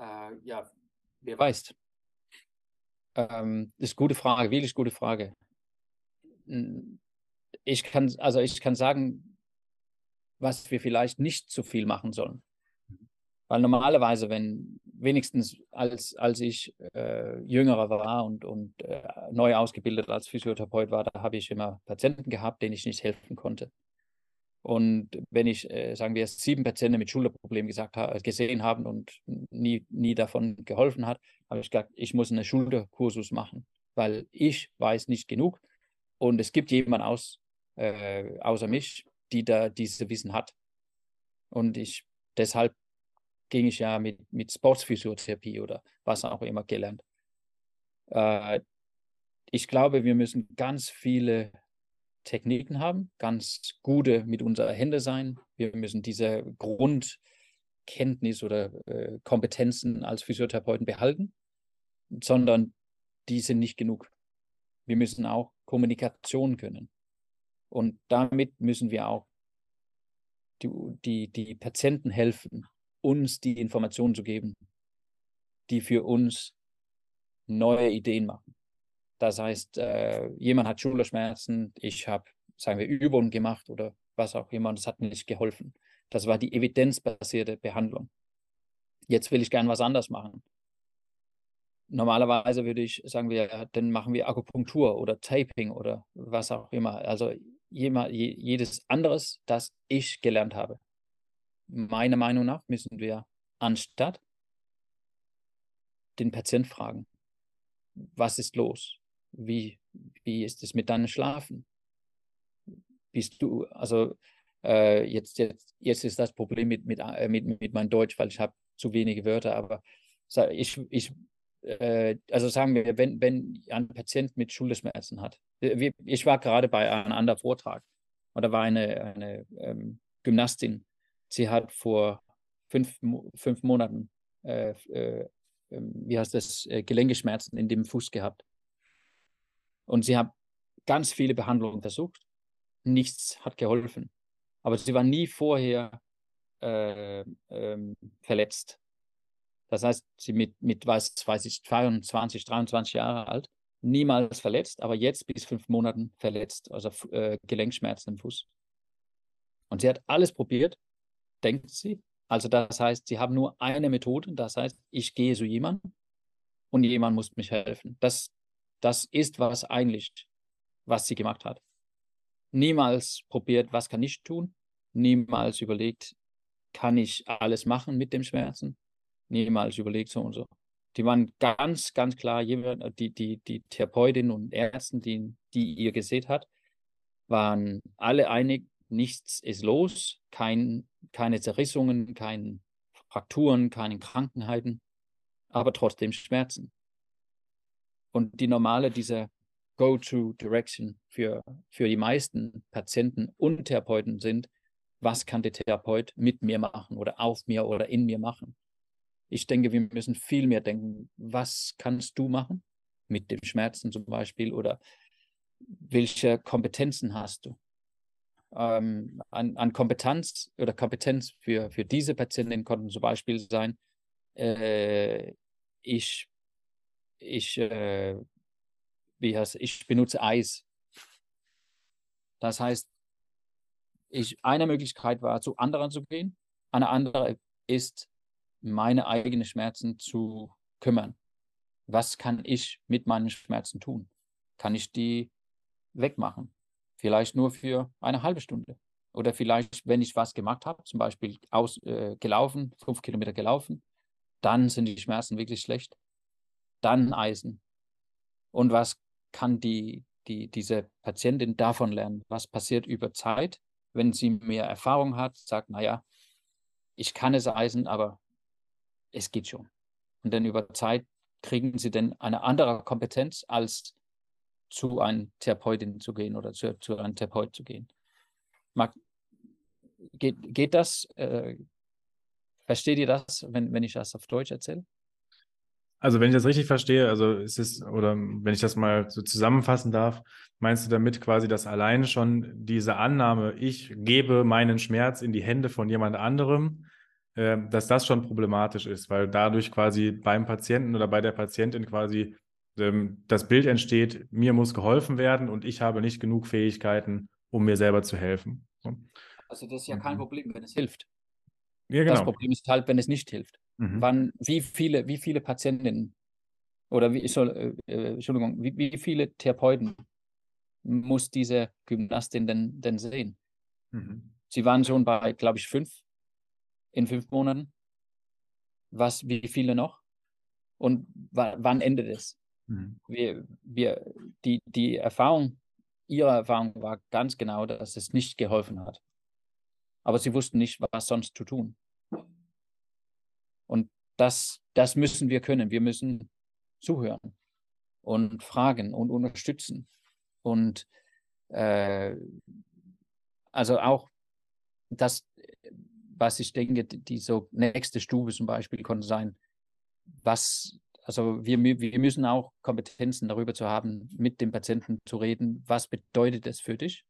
Äh, ja, wer weiß. Ähm, das ist eine gute Frage, wirklich gute Frage ich kann, also ich kann sagen, was wir vielleicht nicht zu viel machen sollen. Weil normalerweise, wenn wenigstens als, als ich äh, jüngerer war und, und äh, neu ausgebildet als Physiotherapeut war, da habe ich immer Patienten gehabt, denen ich nicht helfen konnte. Und wenn ich, äh, sagen wir, sieben Patienten mit Schulterproblemen gesagt, gesehen haben und nie, nie davon geholfen hat, habe ich gesagt, ich muss einen Schulterkursus machen, weil ich weiß nicht genug und es gibt jemanden aus, äh, außer mich, die da dieses Wissen hat. Und ich, deshalb ging ich ja mit, mit Sportphysiotherapie oder was auch immer gelernt. Äh, ich glaube, wir müssen ganz viele Techniken haben, ganz gute mit unseren Händen sein. Wir müssen diese Grundkenntnis oder äh, Kompetenzen als Physiotherapeuten behalten, sondern die sind nicht genug. Wir müssen auch Kommunikation können. Und damit müssen wir auch die, die, die Patienten helfen, uns die Informationen zu geben, die für uns neue Ideen machen. Das heißt, äh, jemand hat Schulterschmerzen, ich habe, sagen wir, Übungen gemacht oder was auch immer, und das hat nicht geholfen. Das war die evidenzbasierte Behandlung. Jetzt will ich gern was anderes machen. Normalerweise würde ich sagen, wir, dann machen wir Akupunktur oder Taping oder was auch immer. Also jedes anderes, das ich gelernt habe. Meiner Meinung nach müssen wir anstatt den Patient fragen, was ist los? Wie, wie ist es mit deinem Schlafen? Bist du, also äh, jetzt, jetzt, jetzt ist das Problem mit, mit, äh, mit, mit meinem Deutsch, weil ich habe zu wenige Wörter, aber ich, ich äh, also sagen wir, wenn, wenn ein Patient mit Schulterschmerzen hat. Äh, ich war gerade bei einem anderen Vortrag und da war eine, eine ähm, Gymnastin, sie hat vor fünf, fünf Monaten, äh, äh, ähm, wie heißt das, äh, Gelenkeschmerzen in dem Fuß gehabt. Und sie hat ganz viele Behandlungen versucht. Nichts hat geholfen. Aber sie war nie vorher äh, ähm, verletzt. Das heißt, sie mit, mit was weiß ich, 22, 23 Jahre alt, niemals verletzt, aber jetzt bis fünf Monaten verletzt, also äh, Gelenkschmerzen im Fuß. Und sie hat alles probiert, denkt sie. Also das heißt, sie haben nur eine Methode, das heißt, ich gehe zu jemandem und jemand muss mich helfen. Das, das ist was eigentlich, was sie gemacht hat. Niemals probiert, was kann ich tun, niemals überlegt, kann ich alles machen mit dem Schmerzen, niemals überlegt so und so. Die waren ganz, ganz klar, die, die, die Therapeutin und Ärzte, die, die ihr gesehen hat, waren alle einig, nichts ist los, kein, keine Zerrissungen, keine Frakturen, keine Krankheiten, aber trotzdem Schmerzen. Und die normale, diese Go-To-Direction für, für die meisten Patienten und Therapeuten sind, was kann der Therapeut mit mir machen oder auf mir oder in mir machen? Ich denke, wir müssen viel mehr denken, was kannst du machen mit dem Schmerzen zum Beispiel oder welche Kompetenzen hast du? Ähm, an, an, Kompetenz oder Kompetenz für, für diese Patientin konnten zum Beispiel sein, äh, ich, ich, äh, wie heißt, ich benutze Eis. Das heißt, ich, eine Möglichkeit war, zu anderen zu gehen, eine andere ist, meine eigenen Schmerzen zu kümmern. Was kann ich mit meinen Schmerzen tun? Kann ich die wegmachen? Vielleicht nur für eine halbe Stunde. Oder vielleicht, wenn ich was gemacht habe, zum Beispiel aus, äh, gelaufen, fünf Kilometer gelaufen, dann sind die Schmerzen wirklich schlecht. Dann Eisen. Und was kann die, die, diese Patientin davon lernen? Was passiert über Zeit, wenn sie mehr Erfahrung hat, sagt, naja, ich kann es Eisen, aber es geht schon. Und dann über Zeit kriegen sie dann eine andere Kompetenz, als zu einer Therapeutin zu gehen oder zu, zu einem Therapeut zu gehen. Mag, geht, geht das? Äh, versteht ihr das, wenn, wenn ich das auf Deutsch erzähle? Also wenn ich das richtig verstehe, also ist es, oder wenn ich das mal so zusammenfassen darf, meinst du damit quasi, dass allein schon diese Annahme, ich gebe meinen Schmerz in die Hände von jemand anderem, äh, dass das schon problematisch ist, weil dadurch quasi beim Patienten oder bei der Patientin quasi ähm, das Bild entsteht, mir muss geholfen werden und ich habe nicht genug Fähigkeiten, um mir selber zu helfen. Also das ist ja kein mhm. Problem, wenn es hilft. Ja, genau. Das Problem ist halt, wenn es nicht hilft. Mhm. Wann, wie viele, wie viele Patientinnen oder wie, soll, äh, äh, Entschuldigung, wie, wie viele Therapeuten muss diese Gymnastin denn, denn sehen? Mhm. Sie waren schon bei, glaube ich, fünf in fünf Monaten. Was, wie viele noch? Und wann endet es? Mhm. Wir, wir, die, die Erfahrung, ihre Erfahrung war ganz genau, dass es nicht geholfen hat. Aber sie wussten nicht, was sonst zu tun. Und das, das müssen wir können. Wir müssen zuhören und fragen und unterstützen. Und äh, also auch das, was ich denke, die so nächste Stufe zum Beispiel konnte sein, was, also wir, wir müssen auch Kompetenzen darüber zu haben, mit dem Patienten zu reden, was bedeutet es für dich,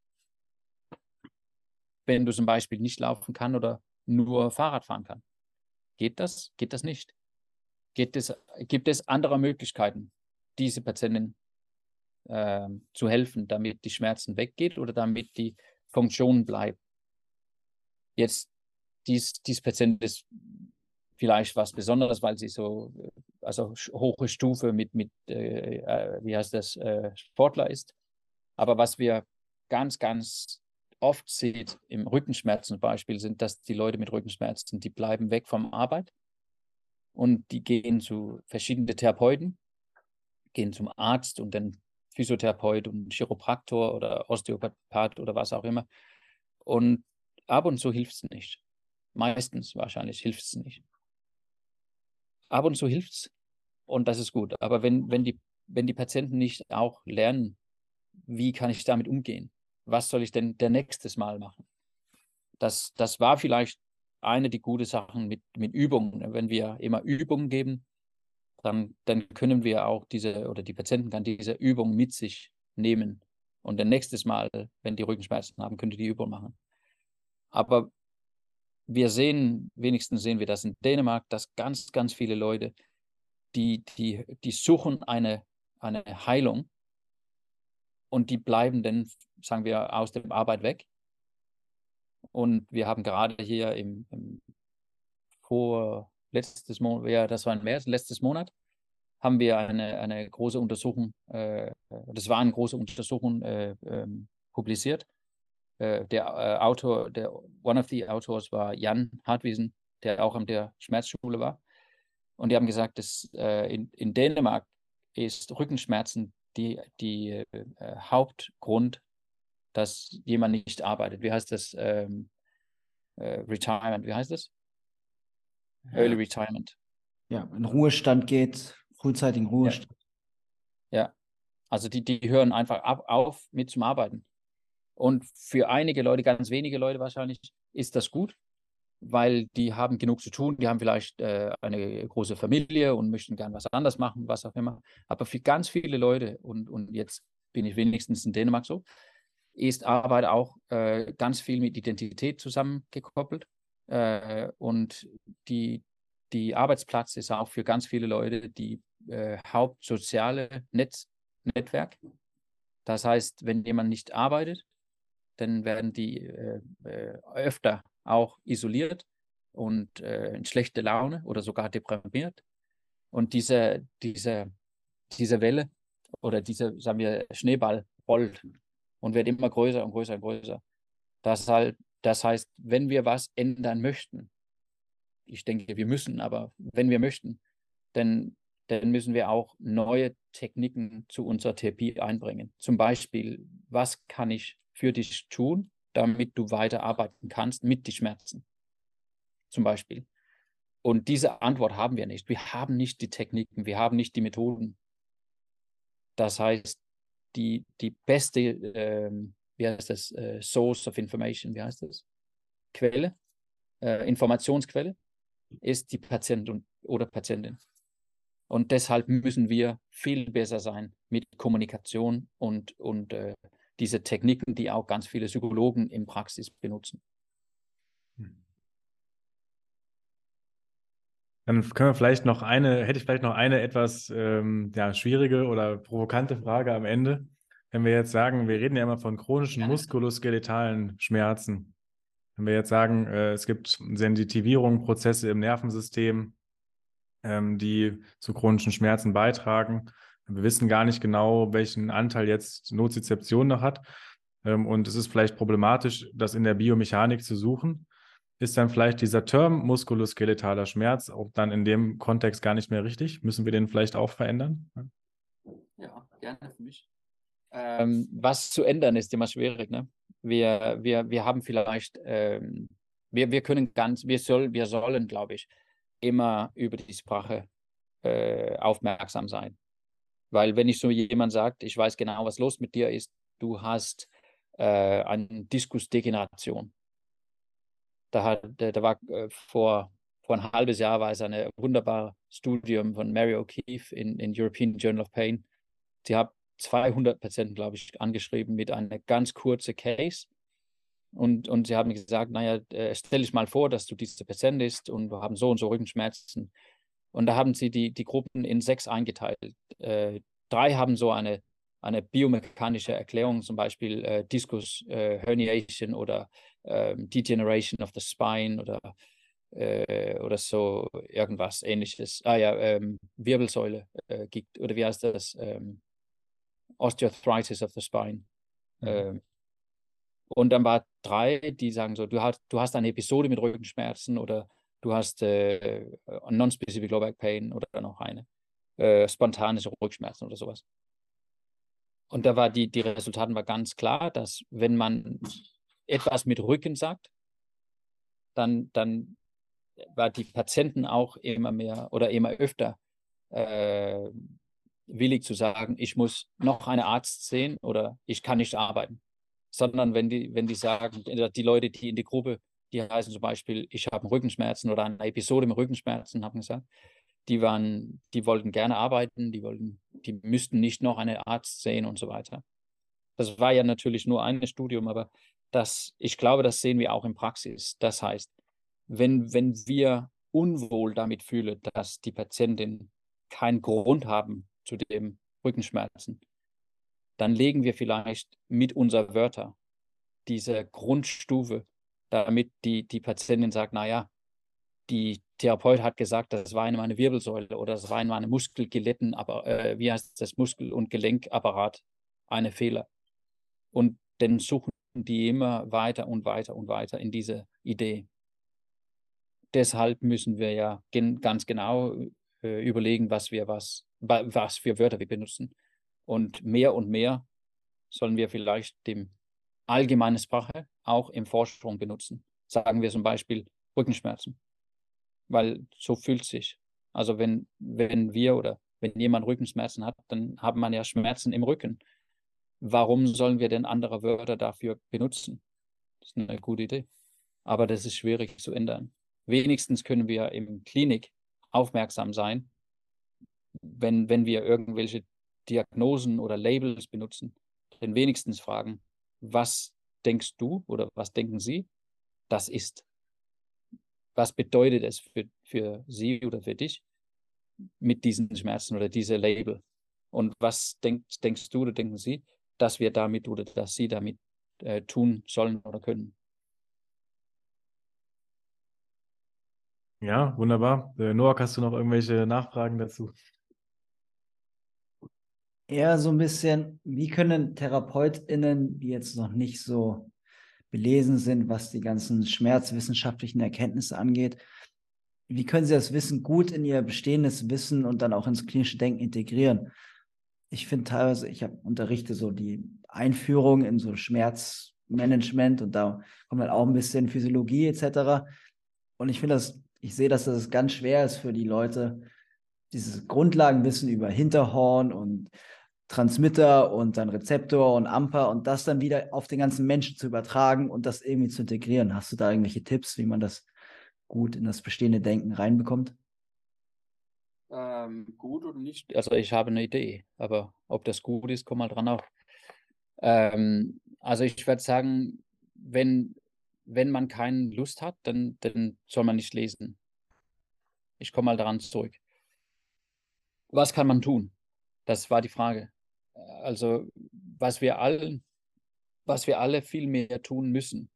wenn du zum Beispiel nicht laufen kann oder nur Fahrrad fahren kann. Geht das? Geht das nicht? Geht es, gibt es andere Möglichkeiten, diese Patientin äh, zu helfen, damit die Schmerzen weggehen oder damit die Funktion bleibt? Jetzt dies, dies Patient ist vielleicht was Besonderes, weil sie so, also hohe Stufe mit, mit äh, äh, wie heißt das, äh, Sportler ist. Aber was wir ganz, ganz oft sieht im Rückenschmerzen Beispiel, sind, dass die Leute mit Rückenschmerzen, die bleiben weg vom Arbeit und die gehen zu verschiedenen Therapeuten, gehen zum Arzt und dann Physiotherapeut und Chiropraktor oder Osteopath oder was auch immer. Und ab und zu hilft es nicht. Meistens wahrscheinlich hilft es nicht. Ab und zu hilft es und das ist gut. Aber wenn, wenn, die, wenn die Patienten nicht auch lernen, wie kann ich damit umgehen? Was soll ich denn der nächstes Mal machen? Das, das war vielleicht eine der guten Sachen mit, mit Übungen. Wenn wir immer Übungen geben, dann, dann können wir auch diese, oder die Patienten kann diese Übung mit sich nehmen. Und dann nächstes Mal, wenn die Rückenschmerzen haben, können die die Übung machen. Aber wir sehen, wenigstens sehen wir das in Dänemark, dass ganz, ganz viele Leute, die, die, die suchen eine, eine Heilung und die bleiben dann, sagen wir, aus der Arbeit weg. Und wir haben gerade hier im, im vor letztes Monat, ja, das war im März, letztes Monat, haben wir eine, eine große Untersuchung, äh, das war eine große Untersuchung äh, äh, publiziert. Äh, der äh, Autor, der one of the Autors war Jan Hartwiesen, der auch an der Schmerzschule war. Und die haben gesagt, dass äh, in, in Dänemark ist Rückenschmerzen die, die Hauptgrund, dass jemand nicht arbeitet. Wie heißt das? Ähm, Retirement, wie heißt das? Early Retirement. Ja, in Ruhestand geht, frühzeitigen Ruhestand. Ja. ja. also die, die hören einfach ab, auf mit zum Arbeiten. Und für einige Leute, ganz wenige Leute wahrscheinlich, ist das gut, weil die haben genug zu tun, die haben vielleicht äh, eine große Familie und möchten gern was anderes machen, was auch immer. Aber für ganz viele Leute, und, und jetzt bin ich wenigstens in Dänemark so, ist Arbeit auch äh, ganz viel mit Identität zusammengekoppelt. Äh, und die, die Arbeitsplatz ist auch für ganz viele Leute die äh, hauptsoziale Netz, Netzwerk. Das heißt, wenn jemand nicht arbeitet, dann werden die äh, äh öfter auch isoliert und äh, in schlechte Laune oder sogar deprimiert. Und diese, diese, diese Welle oder diese, sagen wir, Schneeball rollt und wird immer größer und größer und größer. Das halt das heißt, wenn wir was ändern möchten, ich denke, wir müssen, aber wenn wir möchten, dann, dann müssen wir auch neue Techniken zu unserer Therapie einbringen. Zum Beispiel, was kann ich für dich tun, damit du weiterarbeiten kannst mit den Schmerzen? Zum Beispiel. Und diese Antwort haben wir nicht. Wir haben nicht die Techniken, wir haben nicht die Methoden. Das heißt, die, die beste ähm, wie heißt das, äh, Source of Information, wie heißt das? Quelle, äh, Informationsquelle, ist die Patientin oder Patientin. Und deshalb müssen wir viel besser sein mit Kommunikation und, und äh, diese Techniken, die auch ganz viele Psychologen in Praxis benutzen. Dann können wir vielleicht noch eine, hätte ich vielleicht noch eine etwas ähm, ja, schwierige oder provokante Frage am Ende wenn wir jetzt sagen, wir reden ja immer von chronischen ja. muskuloskeletalen Schmerzen. Wenn wir jetzt sagen, äh, es gibt Sensitivierungen, Prozesse im Nervensystem, ähm, die zu chronischen Schmerzen beitragen. Wir wissen gar nicht genau, welchen Anteil jetzt Nozizeption noch hat. Ähm, und es ist vielleicht problematisch, das in der Biomechanik zu suchen. Ist dann vielleicht dieser Term muskuloskeletaler Schmerz auch dann in dem Kontext gar nicht mehr richtig? Müssen wir den vielleicht auch verändern? Ja, gerne für mich. Ähm, was zu ändern ist immer schwierig. Ne? Wir, wir, wir haben vielleicht, ähm, wir, wir können ganz, wir, soll, wir sollen, glaube ich, immer über die Sprache äh, aufmerksam sein. Weil wenn ich so jemand sagt, ich weiß genau, was los mit dir ist, du hast äh, eine Diskusdegeneration. Da, hat, da, war äh, vor, vor ein halbes Jahr war es ein wunderbares Studium von Mary O'Keefe in, in European Journal of Pain. Sie hat 200 Patienten, glaube ich, angeschrieben mit einer ganz kurzen Case. Und, und sie haben gesagt, naja, äh, stell dich mal vor, dass du diese Patient bist und wir haben so und so Rückenschmerzen. Und da haben sie die, die Gruppen in sechs eingeteilt. Äh, drei haben so eine, eine biomechanische Erklärung, zum Beispiel äh, Discus äh, Herniation oder ähm, Degeneration of the Spine oder, äh, oder so irgendwas ähnliches. Ah ja, ähm, Wirbelsäule äh, gibt, oder wie heißt das? Ähm, Osteoarthritis of the Spine. Mhm. Ähm, und dann war drei, die sagen so, du hast, du hast eine Episode mit Rückenschmerzen oder du hast äh, Non-Specific Low Back Pain oder noch eine äh, spontane Rückschmerzen oder sowas. Und da war die, die Resultaten war ganz klar, dass wenn man etwas mit Rücken sagt, dann, dann war die Patienten auch immer mehr oder immer öfter äh, willig zu sagen, ich muss noch einen Arzt sehen oder ich kann nicht arbeiten. Sondern wenn die, wenn die sagen, die Leute, die in die Gruppe, die heißen zum Beispiel, ich habe Rückenschmerzen oder eine Episode mit Rückenschmerzen, haben gesagt, die waren, die wollten gerne arbeiten, die wollten, die müssten nicht noch einen Arzt sehen und so weiter. Das war ja natürlich nur ein Studium, aber das, ich glaube, das sehen wir auch in Praxis. Das heißt, wenn, wenn wir unwohl damit fühlen, dass die Patientin keinen Grund haben zu dem Rückenschmerzen, dann legen wir vielleicht mit unserer Wörter diese Grundstufe, damit die, die Patientin sagt, naja, die Therapeut hat gesagt, das war in meine Wirbelsäule oder das war in meine Muskelgeletten, aber äh, wie heißt das Muskel- und Gelenkapparat eine Fehler. Und dann suchen die immer weiter und weiter und weiter in diese Idee. Deshalb müssen wir ja gen ganz genau äh, überlegen, was wir was, was für Wörter wir benutzen. Und mehr und mehr sollen wir vielleicht die allgemeine Sprache auch in Forschung benutzen. Sagen wir zum Beispiel Rückenschmerzen weil so fühlt sich. Also wenn, wenn wir oder wenn jemand Rückenschmerzen hat, dann hat man ja Schmerzen im Rücken. Warum sollen wir denn andere Wörter dafür benutzen? Das ist eine gute Idee. Aber das ist schwierig zu ändern. Wenigstens können wir im Klinik aufmerksam sein, wenn, wenn wir irgendwelche Diagnosen oder Labels benutzen, denn wenigstens fragen, was denkst du oder was denken Sie, das ist was bedeutet es für, für sie oder für dich mit diesen Schmerzen oder diese Label? Und was denk, denkst du oder denken sie, dass wir damit oder dass sie damit äh, tun sollen oder können? Ja, wunderbar. Äh, Noah, hast du noch irgendwelche Nachfragen dazu? Ja, so ein bisschen, wie können TherapeutInnen, die jetzt noch nicht so belesen sind, was die ganzen schmerzwissenschaftlichen Erkenntnisse angeht. Wie können Sie das Wissen gut in Ihr bestehendes Wissen und dann auch ins klinische Denken integrieren? Ich finde teilweise, ich habe unterrichte so die Einführung in so Schmerzmanagement und da kommt halt auch ein bisschen Physiologie etc. Und ich finde das, ich sehe, dass das ganz schwer ist für die Leute, dieses Grundlagenwissen über Hinterhorn und Transmitter und dann Rezeptor und Amper und das dann wieder auf den ganzen Menschen zu übertragen und das irgendwie zu integrieren. Hast du da irgendwelche Tipps, wie man das gut in das bestehende Denken reinbekommt? Ähm, gut oder nicht? Also ich habe eine Idee, aber ob das gut ist, komm mal dran auf. Ähm, also ich würde sagen, wenn, wenn man keine Lust hat, dann, dann soll man nicht lesen. Ich komme mal daran zurück. Was kann man tun? Das war die Frage. Also was wir allen, was wir alle viel mehr tun müssen,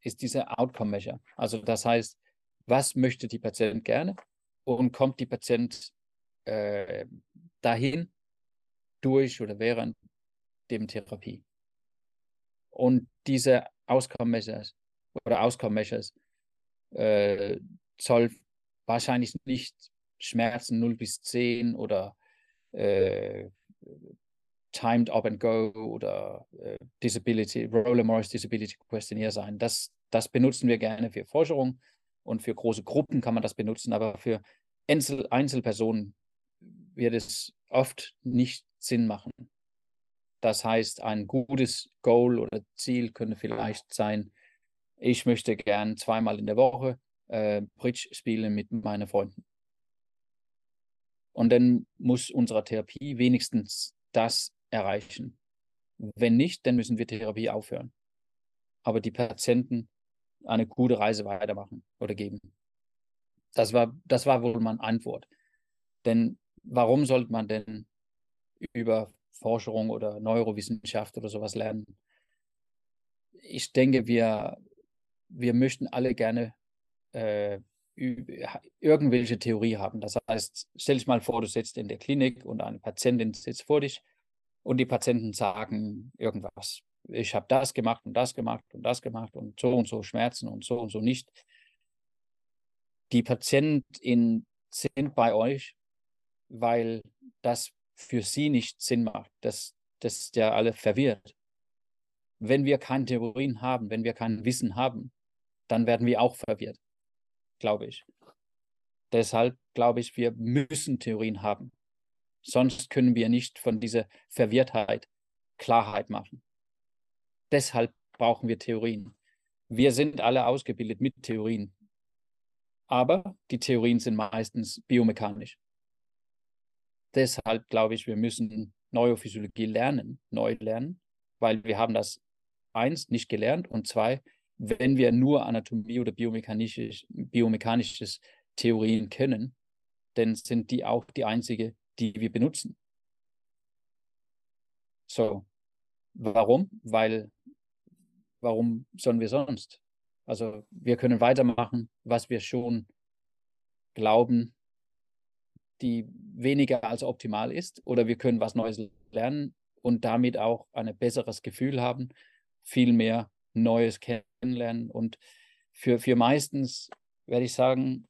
ist diese Outcome Measure. Also das heißt, was möchte die Patient gerne und kommt die Patient äh, dahin durch oder während dem Therapie. Und diese Outcome Measures oder Outcome Measures äh, soll wahrscheinlich nicht Schmerzen 0 bis 10 oder äh, Timed Up and Go oder äh, Disability, Roller Morris Disability Questionnaire sein. Das, das benutzen wir gerne für Forschung und für große Gruppen kann man das benutzen, aber für Einzel Einzelpersonen wird es oft nicht Sinn machen. Das heißt, ein gutes Goal oder Ziel könnte vielleicht sein, ich möchte gern zweimal in der Woche äh, Bridge spielen mit meinen Freunden. Und dann muss unsere Therapie wenigstens das erreichen. Wenn nicht, dann müssen wir Therapie aufhören. Aber die Patienten eine gute Reise weitermachen oder geben. Das war, das war wohl meine Antwort. Denn warum sollte man denn über Forschung oder Neurowissenschaft oder sowas lernen. Ich denke, wir, wir möchten alle gerne äh, irgendwelche Theorie haben. Das heißt, stell dich mal vor, du sitzt in der Klinik und eine Patientin sitzt vor dich und die Patienten sagen irgendwas. Ich habe das gemacht und das gemacht und das gemacht und so und so Schmerzen und so und so nicht. Die Patienten sind bei euch, weil das für sie nicht Sinn macht. Das, das ist ja alle verwirrt. Wenn wir keine Theorien haben, wenn wir kein Wissen haben, dann werden wir auch verwirrt glaube ich. Deshalb glaube ich, wir müssen Theorien haben. Sonst können wir nicht von dieser Verwirrtheit Klarheit machen. Deshalb brauchen wir Theorien. Wir sind alle ausgebildet mit Theorien. Aber die Theorien sind meistens biomechanisch. Deshalb glaube ich, wir müssen Neurophysiologie lernen, neu lernen, weil wir haben das eins nicht gelernt und zwei, wenn wir nur Anatomie oder biomechanisches, biomechanisches Theorien kennen, dann sind die auch die einzige, die wir benutzen. So, warum? Weil, warum sollen wir sonst? Also wir können weitermachen, was wir schon glauben, die weniger als optimal ist, oder wir können was Neues lernen und damit auch ein besseres Gefühl haben, viel mehr Neues kennenlernen. Und für, für meistens werde ich sagen,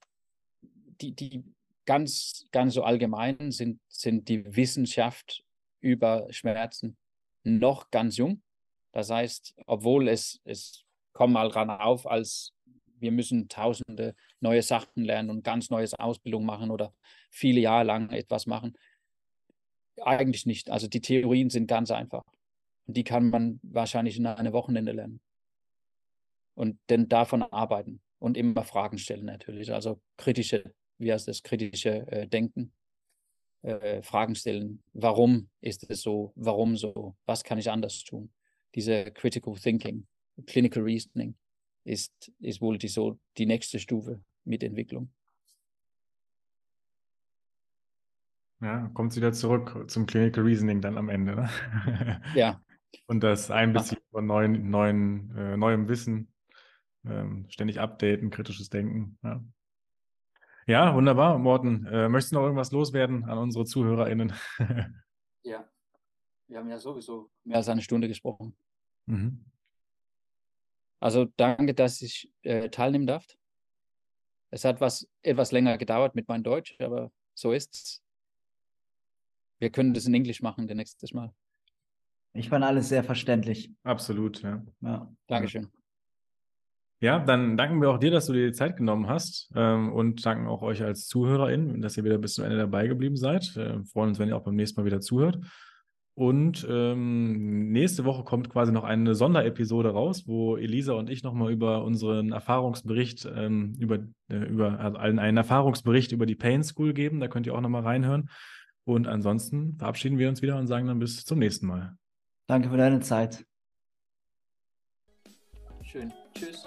die, die ganz, ganz so allgemein sind, sind die Wissenschaft über Schmerzen noch ganz jung. Das heißt, obwohl es, es kommt mal ran auf, als wir müssen tausende neue Sachen lernen und ganz neues Ausbildung machen oder viele Jahre lang etwas machen. Eigentlich nicht. Also die Theorien sind ganz einfach. Und die kann man wahrscheinlich in einem Wochenende lernen und dann davon arbeiten und immer Fragen stellen natürlich. Also kritische, wie heißt das, kritische äh, Denken, äh, Fragen stellen. Warum ist es so? Warum so? Was kann ich anders tun? Diese Critical Thinking, Clinical Reasoning ist, ist wohl die, so die nächste Stufe mit Entwicklung. Ja, kommt wieder zurück zum Clinical Reasoning dann am Ende. Ne? Ja. Und das Einbeziehen von neuen, neuen, äh, neuem Wissen ähm, ständig updaten, kritisches Denken. Ja. ja wunderbar, Morten. Äh, möchtest du noch irgendwas loswerden an unsere ZuhörerInnen? ja, wir haben ja sowieso mehr als eine Stunde gesprochen. Mhm. Also danke, dass ich äh, teilnehmen darf. Es hat was etwas länger gedauert mit meinem Deutsch, aber so ist's. Wir können das in Englisch machen, das nächste Mal. Ich fand alles sehr verständlich. Absolut, ja. ja. Dankeschön. Ja, dann danken wir auch dir, dass du dir die Zeit genommen hast ähm, und danken auch euch als ZuhörerInnen, dass ihr wieder bis zum Ende dabei geblieben seid. Äh, freuen uns, wenn ihr auch beim nächsten Mal wieder zuhört. Und ähm, nächste Woche kommt quasi noch eine Sonderepisode raus, wo Elisa und ich nochmal über unseren Erfahrungsbericht, ähm, über, äh, über also einen, einen Erfahrungsbericht über die Pain School geben. Da könnt ihr auch nochmal reinhören. Und ansonsten verabschieden wir uns wieder und sagen dann bis zum nächsten Mal. Danke für deine Zeit. Schön. Tschüss.